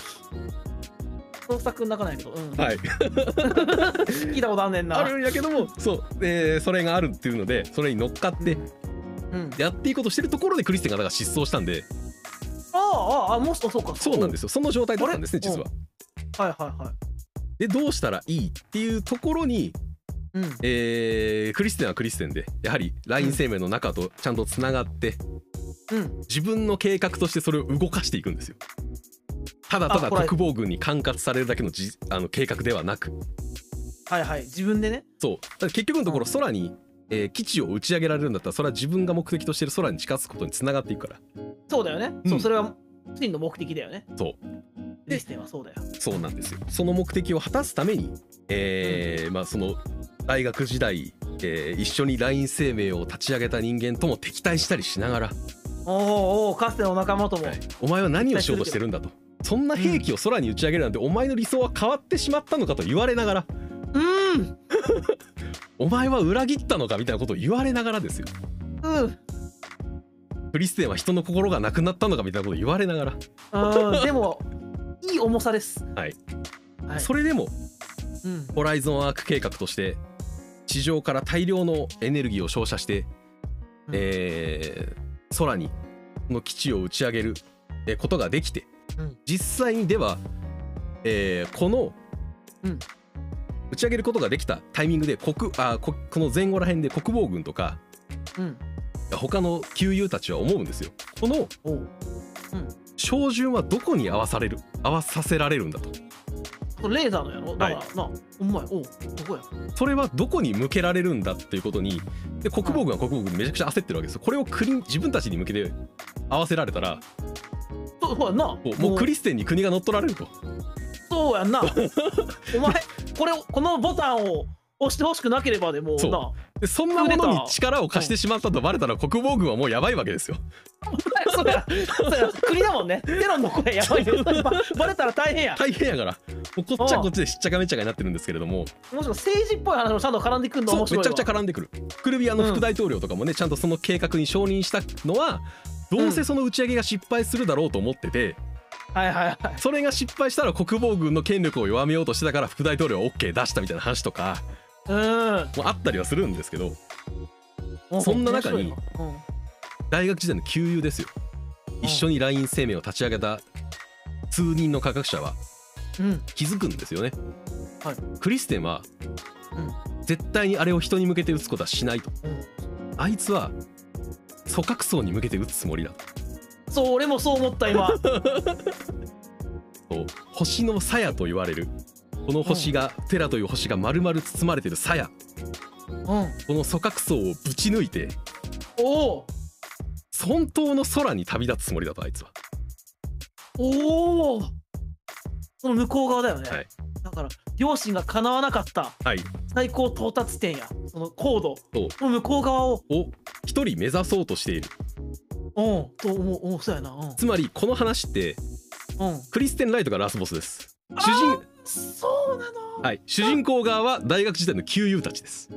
創作泣かないけど、うん、はい。聞いたことあんねんな。あるんやけどもそう、えーそれがあるっていうのでそれに乗っかってうん、やっていこうとしてるところでクリステンがだから失踪したんで。ああああもうそうそうか。そうなんですすよ。その状態だったんですね実は。はいはいはいでどうしたらいいっていうところに、うん。えークリステンはクリステンでやはり LINE 生命の中とちゃんとつながってうん。自分の計画としてそれを動かしていくんですよ。ただただ国防軍に管轄されるだけのじあの計画ではなく。はいはい。自分でね。そう。結局のところうん。空に、えー基地を打ち上げられるんだったらそれは自分が目的としてる空に近づくことにつながっていくから。そうだよね、うん。そうそれは真の目的だよね。そう。クリステンはそうだよ。そうなんですよ。その目的を果たすために、えーまあその大学時代、えー一緒に LINE 生命を立ち上げた人間とも敵対したりしながら、おおおおかつての仲間とも、はい。お前は何をしようとしてるんだと。そんな兵器を空に打ち上げるなんて、お前の理想は変わってしまったのかと言われながら。うん。お前は裏切ったのかみたいなことを言われながらですよ。うんクリステンは人の心がなくなったのかみたいなことを言われながら、うんでもいい重さです。はい。はい。それでもうん。ホライゾンアーク計画として地上から大量のエネルギーを照射して、うん。えー空にこの基地を打ち上げるえーことができて、うん。実際にでは、えーこの、うん。打ち上げることができたタイミングで国あここの前後ら辺で国防軍とかうん他の旧友たちは思うんですよ。この照準はどこに合わされる合わさせられるんだと。レーザーのやろ？だから、なお前おうどこや？それはどこに向けられるんだっていうことにで国防軍は国防軍でめちゃくちゃ焦ってるわけですよ。これを国自分たちに向けて合わせられたらそうやんなもうもう。クリステンに国が乗っ取られると。そうやんな。お前これをこのボタンを押してほしくなければでもうなでそんなものに力を貸してしまったとバレたら国防軍はもうやばいわけですよ。そうやそうや国だもんね。テロンの声やばいよババレたら大変や。大変やから。もうこっちはこっちでしっちゃかめっちゃかになってるんですけれども。もしくは政治っぽい話もちゃんと絡んでくるの面白いわ。めちゃくちゃ絡んでくる。クルビアの副大統領とかもね、ちゃんとその計画に承認したのはどうせその打ち上げが失敗するだろうと思ってて、はいはいはい。それが失敗したら国防軍の権力を弱めようとしてたから副大統領は OK 出したみたいな話とかうん。もあったりはするんですけどうん。そんな中に大学時代の旧友ですよ。一緒に LINE 生命を立ち上げた数人の科学者は気づくんですよね、はい。クリステンはうん。絶対にあれを人に向けて撃つことはしないと。うん。あいつは組閣層に向けて撃つつもりだ。そう俺もそう思った今。と星の鞘と言われるこの星が、テラという星が丸々包まれてる鞘。うん。この組閣層をぶち抜いておお本当の空に旅立つつもりだとあいつは。おおその向こう側だよね、はい。だから両親が叶わなかった。はい。最高到達点や。その高度。その向こう側を。を一人目指そうとしている。うん。と思う。おそうやな。うん。つまりこの話ってうん。クリステン・ライトがラスボスです。主人そうなの？はい。主人公側は大学時代の旧友たちです。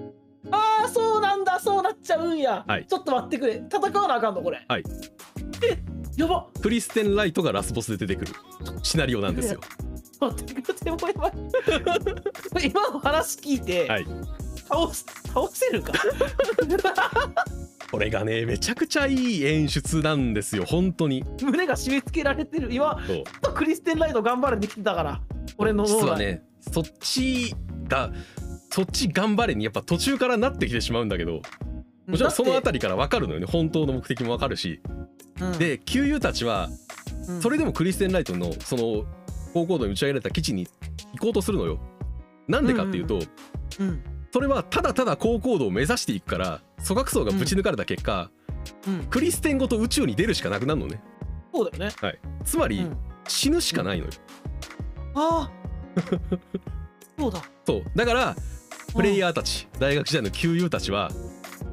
ああそうなんだそうなっちゃうんや、はい。ちょっと待ってくれ。戦わなあかんのこれ。はい。えやば。クリステン・ライトがラスボスで出てくるシナリオなんですよ。待ってくれてもやばい。今の話聞いて、はい倒す倒せるか？これがねめちゃくちゃいい演出なんですよ本当に。胸が締め付けられてる。今そう。ちょっとクリステンライト頑張れできてたから俺の脳内。実はねそっちがそっち頑張れにやっぱ途中からなってきてしまうんだけどもちろんそのあたりから分かるのよね。本当の目的も分かるし。り、で旧友たちはうん。それでもクリステン・ライトのその高高度に打ち上げられた基地に行こうとするのよ。なんでかっていうと、うんそれはただただ高高度を目指していくから組閣層がぶち抜かれた結果、うん。クリステンごと宇宙に出るしかなくなるのね。そうだよね。つまり、うん。死ぬしかないのよ。ああ。そうだ。そう。だからプレイヤーたち大学時代の旧友たちは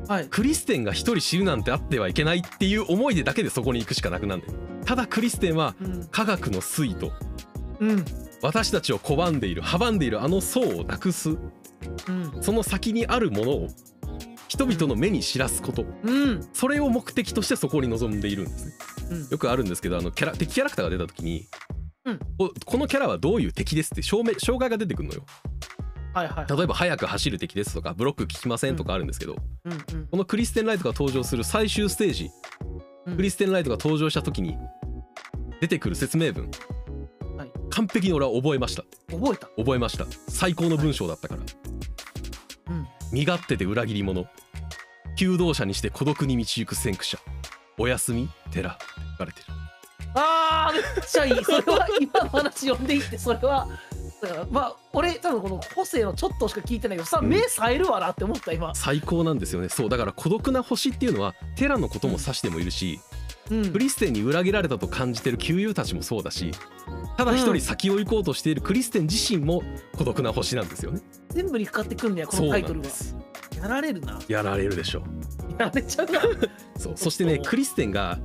はい。クリステンが一人死ぬなんてあってはいけないっていう思いでだけでそこに行くしかなくなるんだよ。ただクリステンはうん。科学の粋とうん私たちを拒んでいる阻んでいるあの層をなくす。うん。その先にあるものを人々の目に知らすこと。うん。それを目的としてそこに臨んでいるんですね。うん。よくあるんですけどあのキャラ敵キャラクターが出た時に、うん。ここのキャラはどういう敵ですって証明障害が出てくるのよ。はいはい。例えば速く走る敵ですとかブロック効きませんとかあるんですけど、うんうん。このクリステンライトが登場する最終ステージ、うん。クリステンライトが登場した時に出てくる説明文、はい完璧に俺は覚えました。覚えた？覚えました。最高の文章だったから、うん。身勝手で裏切り者。求道者にして孤独に導く先駆者。おやすみ寺。って書かれてる。あーめっちゃいい。それは今の話読んでいってそれは。だからまあ俺多分この個性のちょっとしか聞いてないけどさ、うん。目冴えるわなって思った今。最高なんですよね。そうだから孤独な星っていうのはテラのことも指してもいるし、うんクリステンに裏切られたと感じてる旧友たちもそうだしただ一人先を行こうとしているクリステン自身も孤独な星なんですよね。全部にかかってくんねやこのタイトルがんですやられるな。やられるでしょ。やられちゃうな、うそう。そしてねクリステンが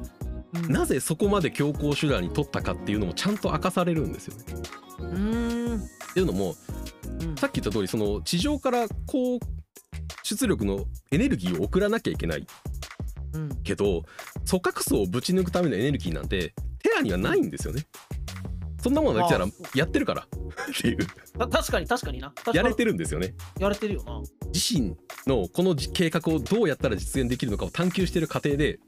うん。なぜそこまで強硬手段に取ったかっていうのもちゃんと明かされるんですよね。うーん。っていうのもうん。さっき言った通りその地上から高出力のエネルギーを送らなきゃいけないうん。けど組閣層をぶち抜くためのエネルギーなんてテラにはないんですよね。そんなものが来たらやってるから。っていう。た確かに確かにな。やれてるんですよね。やれてるよな。自身のこの計画をどうやったら実現できるのかを探求している過程で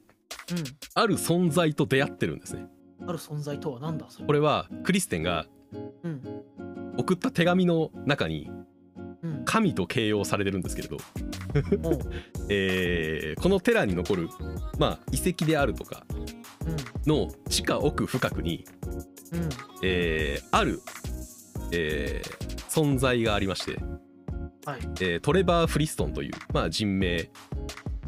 ある存在と出会ってるんですね。うんある存在とは何だそれ。これはクリステンがうん。送った手紙の中にうん。神と形容されてるんですけれど、おう えーこの寺に残る、まあ、遺跡であるとかの地下奥深くに、うん。うんえーある、えー存在がありまして、はい。えートレバー・フリストンという、まあ、人名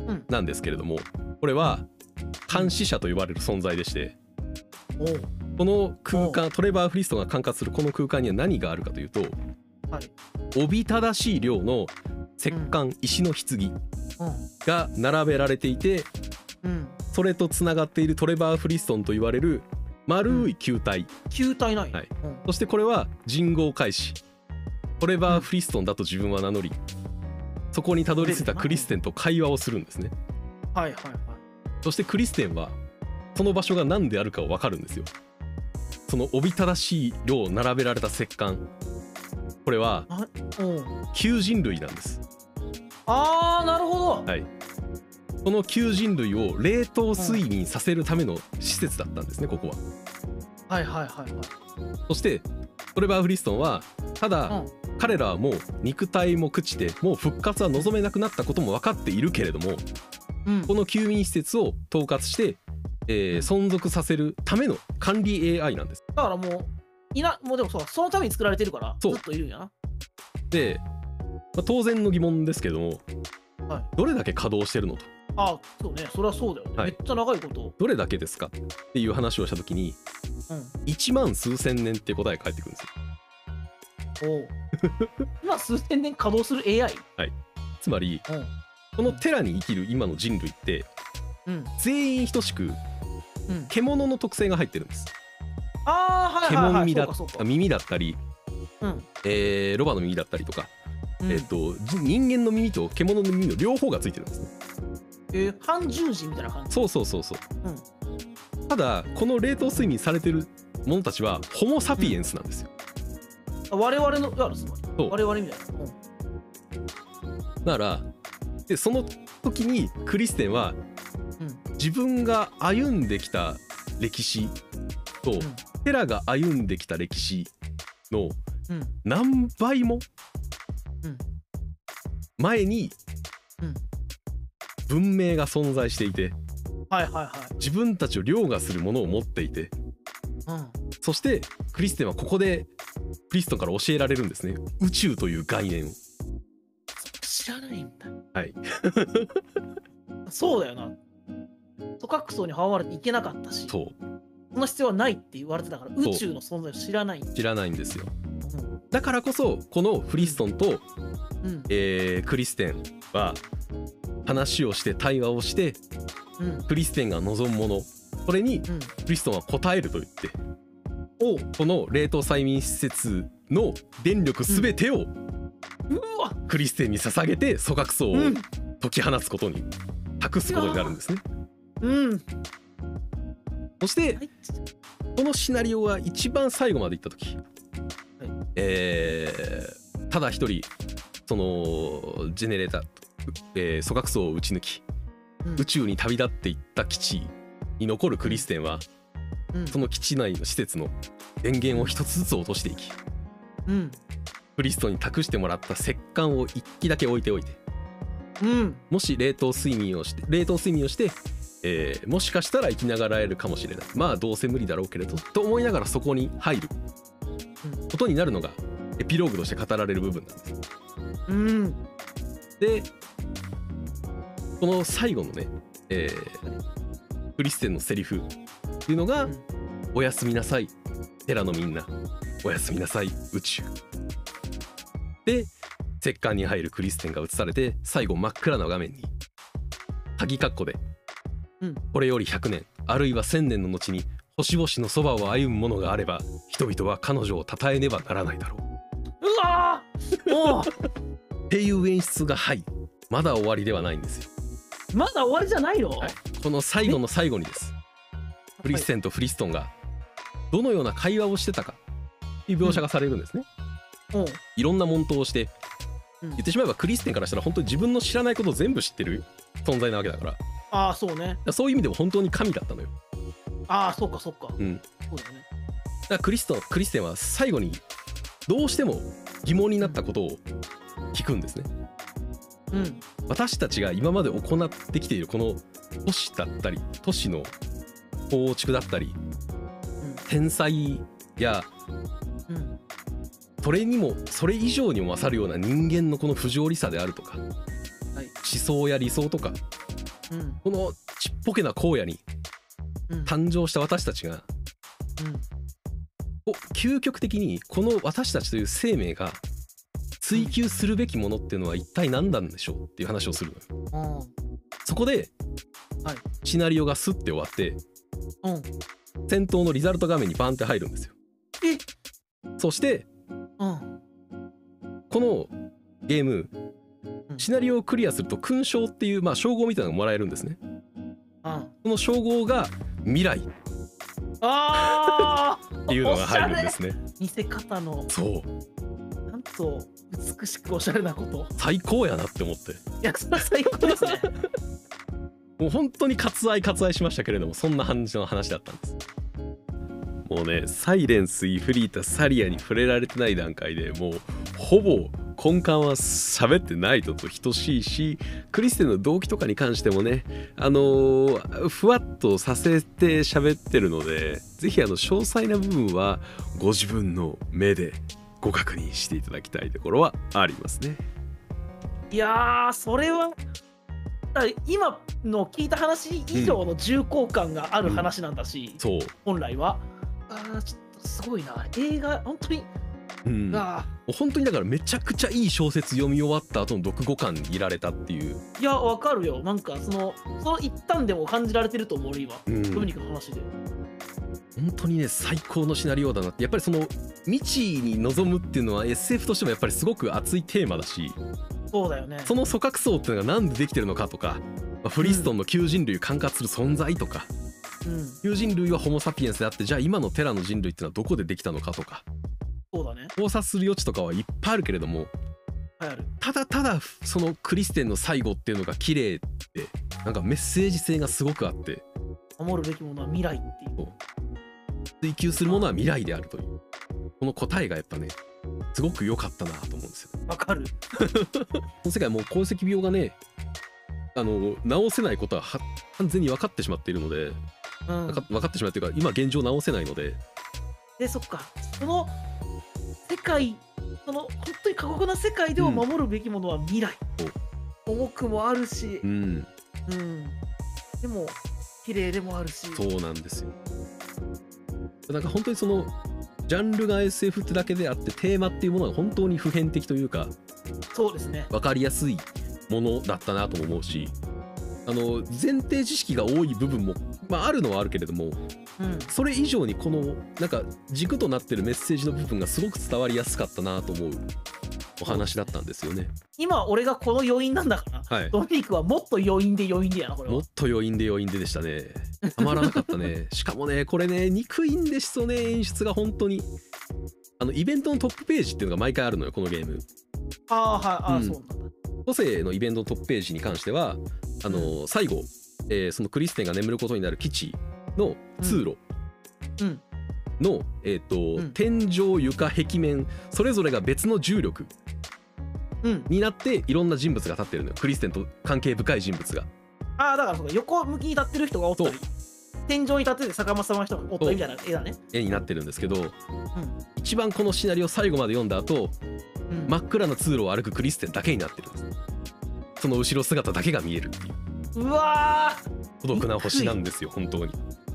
うん。なんですけれどもこれは監視者と呼ばれる存在でしてこの空間トレバー・フリストンが管轄するこの空間には何があるかというとはい。おびただしい量の石棺、石の棺が並べられていてそれとつながっているトレバー・フリストンと言われる丸い球体、球体ない。はい。うん。そしてこれは人号開始トレバー・フリストンだと自分は名乗りそこにたどり着いたクリステンと会話をするんですね。はいはいはい。そしてクリステンはその場所が何であるか分かるんですよ。そのおびただしい量並べられた石棺これは旧人類なんです。あーなるほど。はい。この旧人類を冷凍睡眠させるための施設だったんですねここは。はいはいはいはい。そしてトレバー・フリストンはただ、うん。彼らはもう肉体も朽ちてもう復活は望めなくなったことも分かっているけれどもうん。この休眠施設を統括して、えー存続させるための管理 AI なんです。だからもういなもうでもそうそのために作られてるからずっといるんやな。で、まあ当然の疑問ですけども、はい。どれだけ稼働してるのと。あそうね。それはそうだよね、はい。めっちゃ長いこと。どれだけですかっていう話をした時にうん。1万数千年って答えが返ってくるんですよ。おう。今数千年稼働する AI? つまりうん。このテラに生きる今の人類ってうん。全員等しくうん。獣の特性が入ってるんです。ああはいはいはい獣耳だ耳だったり、うん。えーロバの耳だったりとか、うん。えっとじ人間の耳と獣の耳の両方がついてるんですね。えー半十字みたいな感じ？そうそうそうそう、ただこの冷凍睡眠されてる者たちはホモ・サピエンスなんですよ、あ我々のいわゆるつ我々みたいな、だからでその時にクリステンはうん。自分が歩んできた歴史と、んテラが歩んできた歴史の何倍もうん。前にうん。文明が存在していて自分たちを凌駕するものを持っていてうん。そしてクリステンはここでクリストンから教えられるんですね。宇宙という概念を。知らないんだ。はい。そうだよな。組閣層に阻まれていけなかったし。そうその必要はないって言われてたから宇宙の存在を知らない。知らないんですよ。だからこそこのフリストンと、うん。えークリステンは話をして対話をしてうん。クリステンが望むもの。それにうん。クリストンは答えると言っておう。この冷凍催眠施設の電力すべてをクリステンに捧げて組閣層をうん。解き放つことに託すことになるんですね。うんそしてはい。このシナリオが一番最後までいった時、えーただ一人そのジェネレーター、えー組閣層を撃ち抜きうん。宇宙に旅立っていった基地に残るクリステンはうん。その基地内の施設の電源を一つずつ落としていきうん。クリストに託してもらった石棺を一機だけ置いておいてうん。もし冷凍睡眠をして冷凍睡眠をして、えーもしかしたら生きながらえるかもしれない。まあどうせ無理だろうけれどと思いながらそこに入る。うん。ことになるのがエピローグとして語られる部分なんです。うん。でこの最後のね、えークリステンのセリフっていうのがうん「おやすみなさい寺のみんなおやすみなさい宇宙」で石棺に入るクリステンが映されて最後真っ暗な画面に鍵括弧で、うんこれより100年あるいは1000年の後に星々のそばを歩むものがあれば人々は彼女を称えねばならないだろう。うわー。もっていう演出がはいまだ終わりではないんですよ。うまだ終わりじゃないの、はい。この最後の最後にです。クリステンとフリストンがどのような会話をしてたか。っていう描写がされるんですね、うん。いろんな問答をしてうん。言ってしまえばクリステンからしたら本当に自分の知らないことを全部知ってる存在なわけだからああそうね。らそういう意味でも本当に神だったのよ、ああそうかそうか。うん、だそうだよねからクリストクリステンは最後にどうしても疑問になったことを聞くんですね。うん。私たちが今まで行ってきているこの都市だったり都市の構築だったり天才やうんうん。それにもそれ以上にも勝るような人間のこの不条理さであるとか、はい。思想や理想とかうん。このちっぽけな荒野にうん。誕生した私たちがこう究極的にこの私たちという生命が追求するべきものっていうのは一体何なんでしょうっていう話をするのよ。そこで、はい。シナリオがスッて終わってうん。戦闘のリザルト画面にバンって入るんですよ。え？そしてうん。このゲームうんシナリオをクリアすると勲章っていう、まあ、称号みたいなのがもらえるんですね。うん。その称号が未来。ああっていうのが入るんですね。見せ方の。そう。なんと美しくおしゃれなこと。最高やなって思って。いやそれは最高ですね。もう本当に割愛割愛しましたけれどもそんな感じの話だったんです。もうねサイレンスイフリータサリアに触れられてない段階でもうほぼ根幹は喋ってないのと等しいしクリステンの動機とかに関してもねあのーふわっとさせて喋ってるのでぜひあの詳細な部分はご自分の目でご確認していただきたいところはありますね。いやーそれは今の聞いた話以上の重厚感がある話なんだし、そう、本来は。あーちょっとすごいな。映画本当にうん、あ本当にだからめちゃくちゃいい小説読み終わった後の読後感にいられたっていう、ーいやわかるよ。なんかそのその一旦でも感じられてると思う俺今。うん。ドミニクの話で。本当にね最高のシナリオだなって。やっぱりその未知に臨むっていうのは SF としてもやっぱりすごく熱いテーマだし。そうだよね。その組閣層っていうのが何でできてるのかとか、まあフリストンの旧人類を管轄する存在とか、うん。旧人類はホモ・サピエンスであってじゃあ今のテラの人類っていうのはどこでできたのかとかそうだね。考察する余地とかはいっぱいあるけれどもはいある。ただただそのクリステンの最後っていうのが綺麗でなんかメッセージ性がすごくあって守るべきものは未来っていう。追求するものは未来であるという。この答えがやっぱねすごく良かったなと思うんですよ。わかる。この世界はもう鉱石病がねあの治せないことはは完全に分かってしまっているので、うん。分か分かってしまうというか今現状治せないので。でそっか。その世界その本当に過酷な世界でも守るべきものは未来、重くもあるし。う、ん。うん、でも綺麗でもあるし。そうなんですよ。なんか本当にそのジャンルが SF ってだけであってテーマっていうものが本当に普遍的というかそうですね。分かりやすいものだったなとも思うしあの前提知識が多い部分も、まあ、あるのはあるけれどもうん。それ以上にこのなんか軸となってるメッセージの部分がすごく伝わりやすかったなと思うお話だったんですよね。今俺がこの余韻なんだからはい。ドミニクはもっと余韻で余韻でやなこれはもっと余韻で余韻ででしたね。たまらなかったね。しかもねこれね憎いんですよね演出が本当に。あのイベントのトップページっていうのが毎回あるのよこのゲームああはいああ、うん。そうなんだ。個性のイベントのトップページに関してはあの最後、えーそのクリステンが眠ることになる基地の通路うん。の、えーとうん。天井床壁面それぞれが別の重力うん。になっていろんな人物が立ってるのよ。クリステンと関係深い人物が。ああだからそうか横向きに立ってる人がおったり天井に立ってて坂本様の人がおったりみたいな絵だね。絵になってるんですけどうん。一番このシナリオ最後まで読んだ後うん真っ暗な通路を歩くクリステンだけになってる。んですその後ろ姿だけが見える。っていううわ孤独な星なんですよ本当に。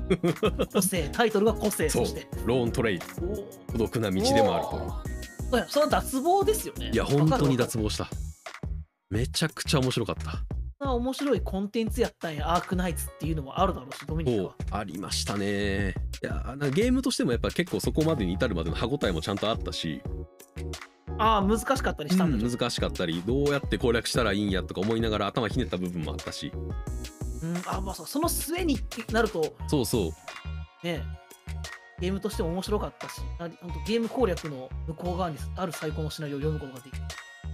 ー個性タイトルが個性そして。ローントレイ孤独な道でもあると。そうやそれは脱帽ですよね。いや本当に脱帽した。めちゃくちゃ面白かった。面白いコンテンツやったんやアークナイツっていうのもあるだろうしドミニクそうはありましたね。いやゲームとしてもやっぱ結構そこまでに至るまでの歯応えもちゃんとあったし、ああ難しかったりしたんだ。けど、難しかったりどうやって攻略したらいいんやとか思いながら頭ひねった部分もあったし。うん、あまあそうその末になるとそうそう。ねゲームとしても面白かったしゲーム攻略の向こう側にある最高のシナリオを読むことができる。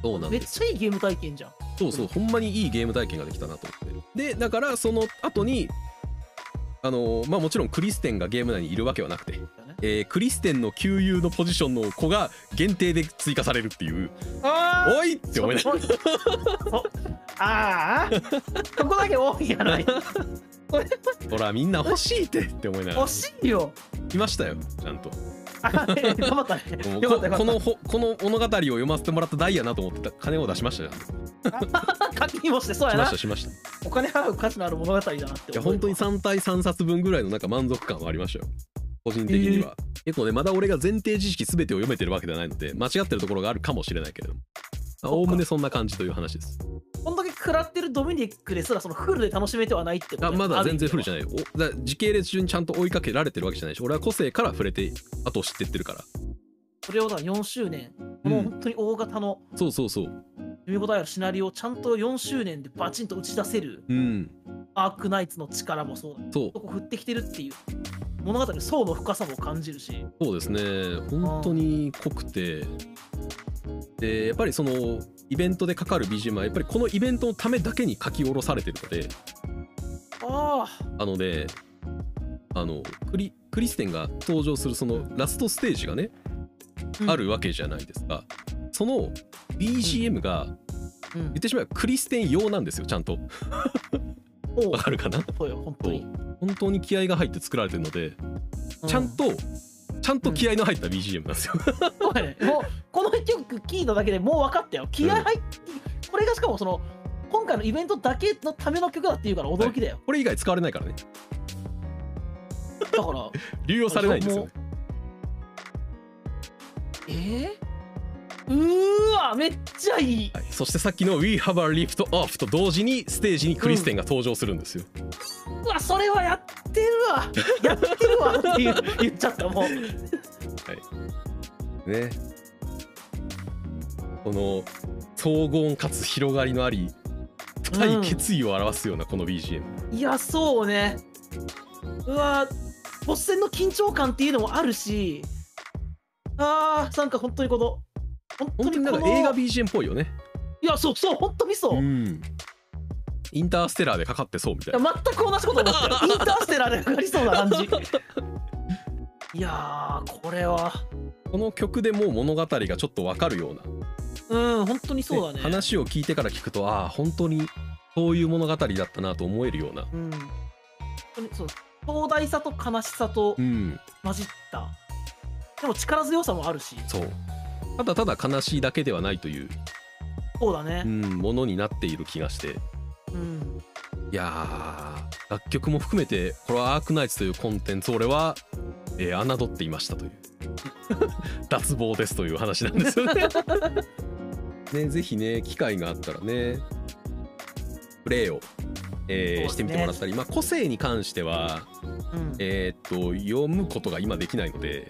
そうなんめっちゃいいゲーム体験じゃん。そうそう。ほんまにいいゲーム体験ができたなと思ってでだからその後にあのまあもちろんクリステンがゲーム内にいるわけはなくて、えークリステンの旧友のポジションの子が限定で追加されるっていう。あおいって思いながら。ああ ここだけ多いやない。ほらみんな欲しいってって思いながら。欲しいよ。来ましたよちゃんと。あ頑張ったね。ここのほこの物語を読ませてもらった代やなと思ってた。金を出しましたよ。た 課金もしてそうやな。しましたしました。いお金払う価値のある物語だなってや本当に3対3冊分ぐらいのなんか満足感はありましたよ個人的には、結構ねまだ俺が前提知識全てを読めてるわけではないので間違ってるところがあるかもしれないけれども。おおむねそんな感じという話です。こんだけ食らってるドミニクですらそのフルで楽しめてはないってことあまだ全然フルじゃゃない。おだ時系列順にちゃんと追いかけられてるわけじゃないし俺は個性から触れて後を知ってってるから。それをだから4周年この本当に大型の。そうそうそう。読み応えあるシナリオをちゃんと4周年でバチンと打ち出せる。うんアークナイツの力もそうだ。そう。そこ振ってきてるっていう物語の層の深さも感じるし。そうですね。本当に濃くて。でやっぱりそのイベントでかかる BGM はやっぱりこのイベントのためだけに書き下ろされてるので。あなのであのクリクリステンが登場するそのラストステージがね、うん。あるわけじゃないですか。その BGM がうん。言ってしまえばクリステン用なんですよちゃんとわかるかな？そうよ本当に。本当に気合が入って作られてるのでちゃんと、ちゃんと気合の入った BGM なんですよ、そうやね。もうこの一曲聞いただけでもう分かったよ。気合入って、これがしかもその今回のイベントだけのための曲だっていうから驚きだよ、これ以外使われないからね。だから。流用されないんですよね。えー、うーわめっちゃいい。はい、そしてさっきの「We have a lift off」と同時にステージにクリステンが登場するんですよ、うわそれはやってるわ。やってるわって言っちゃったもう。ね。この荘厳かつ広がりのあり深い決意を表すようなこの BGM、いやそうね。うわボス戦の緊張感っていうのもあるしあーなんか本当にこの本当本当になんか映画 BGM っぽいよね。いやそうそう本当にそう、いん。インターステラーでかかってそうみたいやな全く同じこと思ったよインターステラーでかかりそうな感じ。いやーこれは。この曲でもう物語がちょっとわかるような。うん本当にそうだね。話を聞いてから聞くとああ本当にそういう物語だったなと思えるような。うん。本当にそう壮大さと悲しさとうん。混じった。でも力強さもあるし。そうただただ悲しいだけではないという、そうだね。うん、ものになっている気がして。うん。いやー楽曲も含めてこれはアークナイツというコンテンツを俺は、えー侮っていましたという。脱帽ですという話なんですよね。ねぜひね機会があったらねプレイを、えーそうですね。してみてもらったり、まあ、個性に関しては、うん。えーっと読むことが今できないので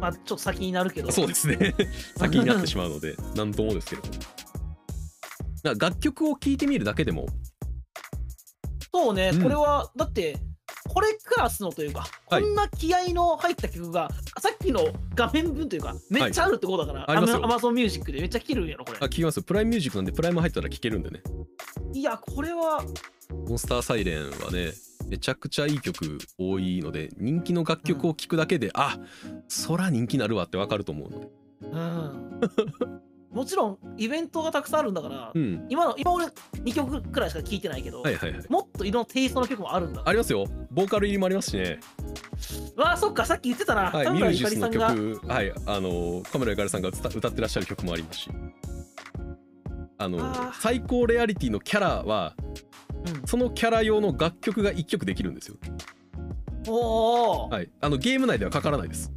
まあちょっと先になるけど。そうですね。先になってしまうので何ともですけれど楽曲を聴いてみるだけでも。そうね、うん。これはだってこれクラスのというか、はい。こんな気合の入った曲がさっきの画面分というかめっちゃあるってことだから、ありますよ。アマゾンミュージックでめっちゃ聴けるんやろこれ。あ聞きます。よプライムミュージックなんでプライム入ったら聴けるんでね。いやこれはモンスターサイレンはねめちゃくちゃいい曲多いので人気の楽曲を聴くだけで、あそら人気なるわってわかると思うので。うん。もちろんイベントがたくさんあるんだから、うん。今の今俺2曲くらいしか聴いてないけど、はいはいはい。もっといろんなテイストの曲もあるんだ。ありますよ。ボーカル入りもありますしね。わあそっかさっき言ってたな、はい、ミュージスの曲、はい、あのカメラゆかりさんが歌歌ってらっしゃる曲もありますし、あの最高レアリティのキャラはうん。そのキャラ用の楽曲が1曲できるんですよ。おお、はい、あのゲーム内ではかからないです。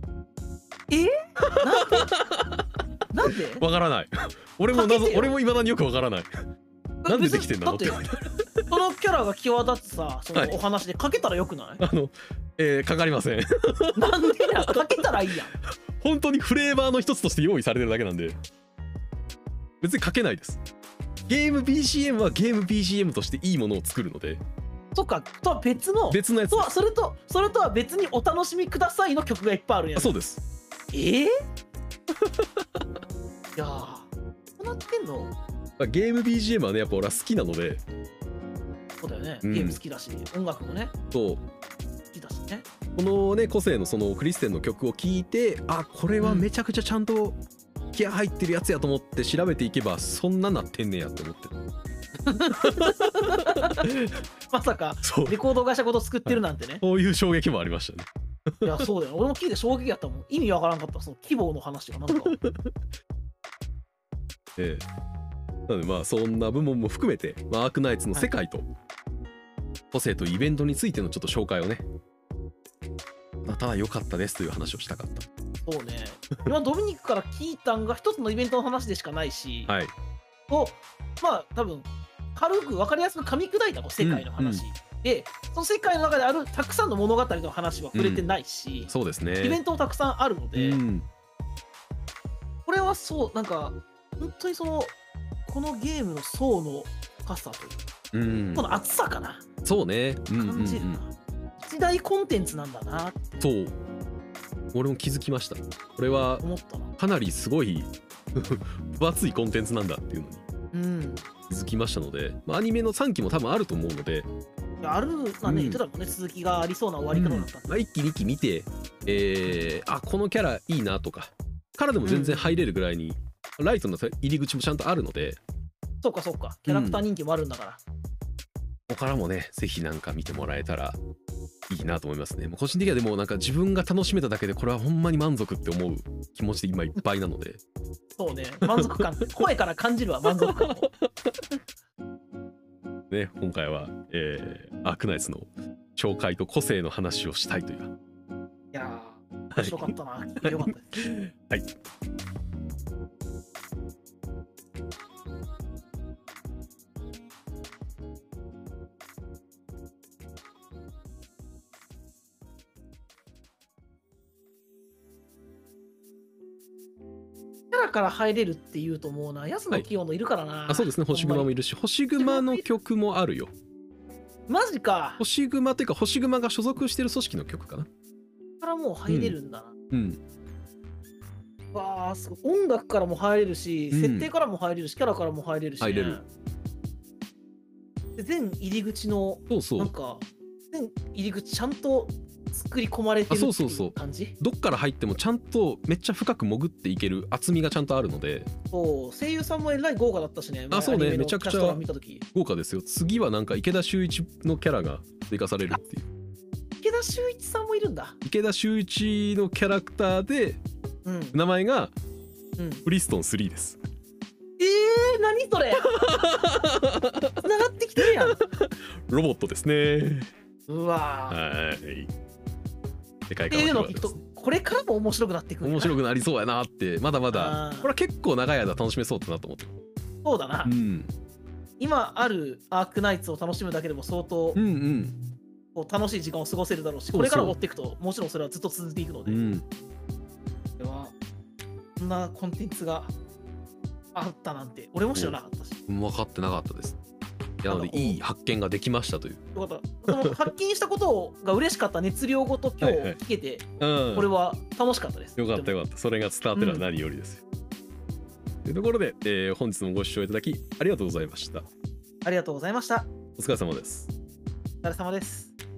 なんで？わからない。俺も謎俺も未だによくわからない。なんでできてんだろう？ってそのキャラが際立つさそのはい。お話でかけたらよくない、あの、えーかかりません。なんでや？かけたらいいやん。本当にフレーバーの一つとして用意されてるだけなんで、別にかけないです。ゲーム BGM はゲーム BGM としていいものを作るので、そっかとは別の別のやつとはそれとそれとは別にお楽しみくださいの曲がいっぱいあるんやあそうです。えー、いやーどうなってんの？まあゲーム BGM はね、やっぱ俺は好きなので、そうだよね、うん。ゲーム好きだし音楽もね。そう。好きだしね。このね個性のそのクリステンの曲を聴いてあこれはめちゃくちゃちゃんと気合入ってるやつやと思って調べていけばそんななってんねやって思って。まさかレコード会社ごと作ってるなんてね、そういう衝撃もありましたね。い、やそうだよ。俺も聞いて衝撃やったもん。意味わからんかった。その規模の話がなんか。ええ。なのでまあそんな部門も含めて、まあ、アークナイツの世界と個性とイベントについてのちょっと紹介をね。まあただ良かったですという話をしたかっそうね 今ドミニクから聞いたんが一つのイベントの話でしかないし、たはい。をまあ多分軽く分かりやすく噛み砕いたこう世界の話、でその世界の中であるたくさんの物語の話は触れてないし、そうですね。イベントもたくさんあるので、うん。これはそうなんか本当にそのこのゲームの層の深さというか、うん。この厚さかな。そうね。うんうんうん。感じるな、一大コンテンツなんだなそう俺も気づきました。これはかなりすごい 分厚いコンテンツなんだっていうのにうん。気づきましたので、まあ、アニメの3期も多分あると思うので、あるなね、うん。言ってたもんね続きがありそうな終わり方だったんで。まあ、1期2期見て、えーあこのキャラいいなとかからでも全然入れるぐらいに、ライトの入り口もちゃんとあるので。そうかそうか。キャラクター人気もあるんだから、ここからもねぜひなんか見てもらえたらいいなと思いますね。もう個人的にはでもなんか自分が楽しめただけでこれはほんまに満足って思う気持ちで今いっぱいなので。そうね。満足感声から感じるわ満足感を。ね今回は、えーアークナイツの紹介と個性の話をしたいという。いやー面白かったな。よかったです。はいキャラから入れるっていうと思うな。安野清野いるからな、あそうですね。星熊もいるし星熊の曲もあるよ。マジか。星熊っていうか星熊が所属してる組織の曲かな。からもう入れるんだな、うん。わあすごい。音楽からも入れるし、うん。設定からも入れるしキャラからも入れるし、ね、入れる。で全入り口のそうそう。なんか全入り口ちゃんと作り込まれてるっていう感じ？どっから入ってもちゃんとめっちゃ深く潜っていける厚みがちゃんとあるので。そう。声優さんもえらい豪華だったしね。あそうね。めちゃくちゃ豪華ですよ。次はなんか池田秀一のキャラが追加されるっていう。池田秀一さんもいるんだ。池田秀一のキャラクターでうん。名前がうん。フリストン3です。えー、何それ？繋がってきてるやん。ロボットですね。うわー。はい世界って観いうのを聞くとこれからも面白くなってくる面白くなりそうやなってまだまだ。これは結構長い間楽しめそうだなと思ってるそうだな、うん。今あるアークナイツを楽しむだけでも相当うんうん。こう楽しい時間を過ごせるだろうしこれから追っていくともちろんそれはずっと続いていくので、うん。そんなコンテンツがあったなんて俺も知らなかったし、分かってなかったですなのでいい発見ができましたという、よかった。その発見したことが嬉しかった熱量ごと今日はいはい。聞けて、うん、これは楽しかったです。よかったよかった。それが伝わってるのは何よりですよ、というところで、えー本日もご視聴いただきありがとうございました。ありがとうございました。お疲れ様です。お疲れ様です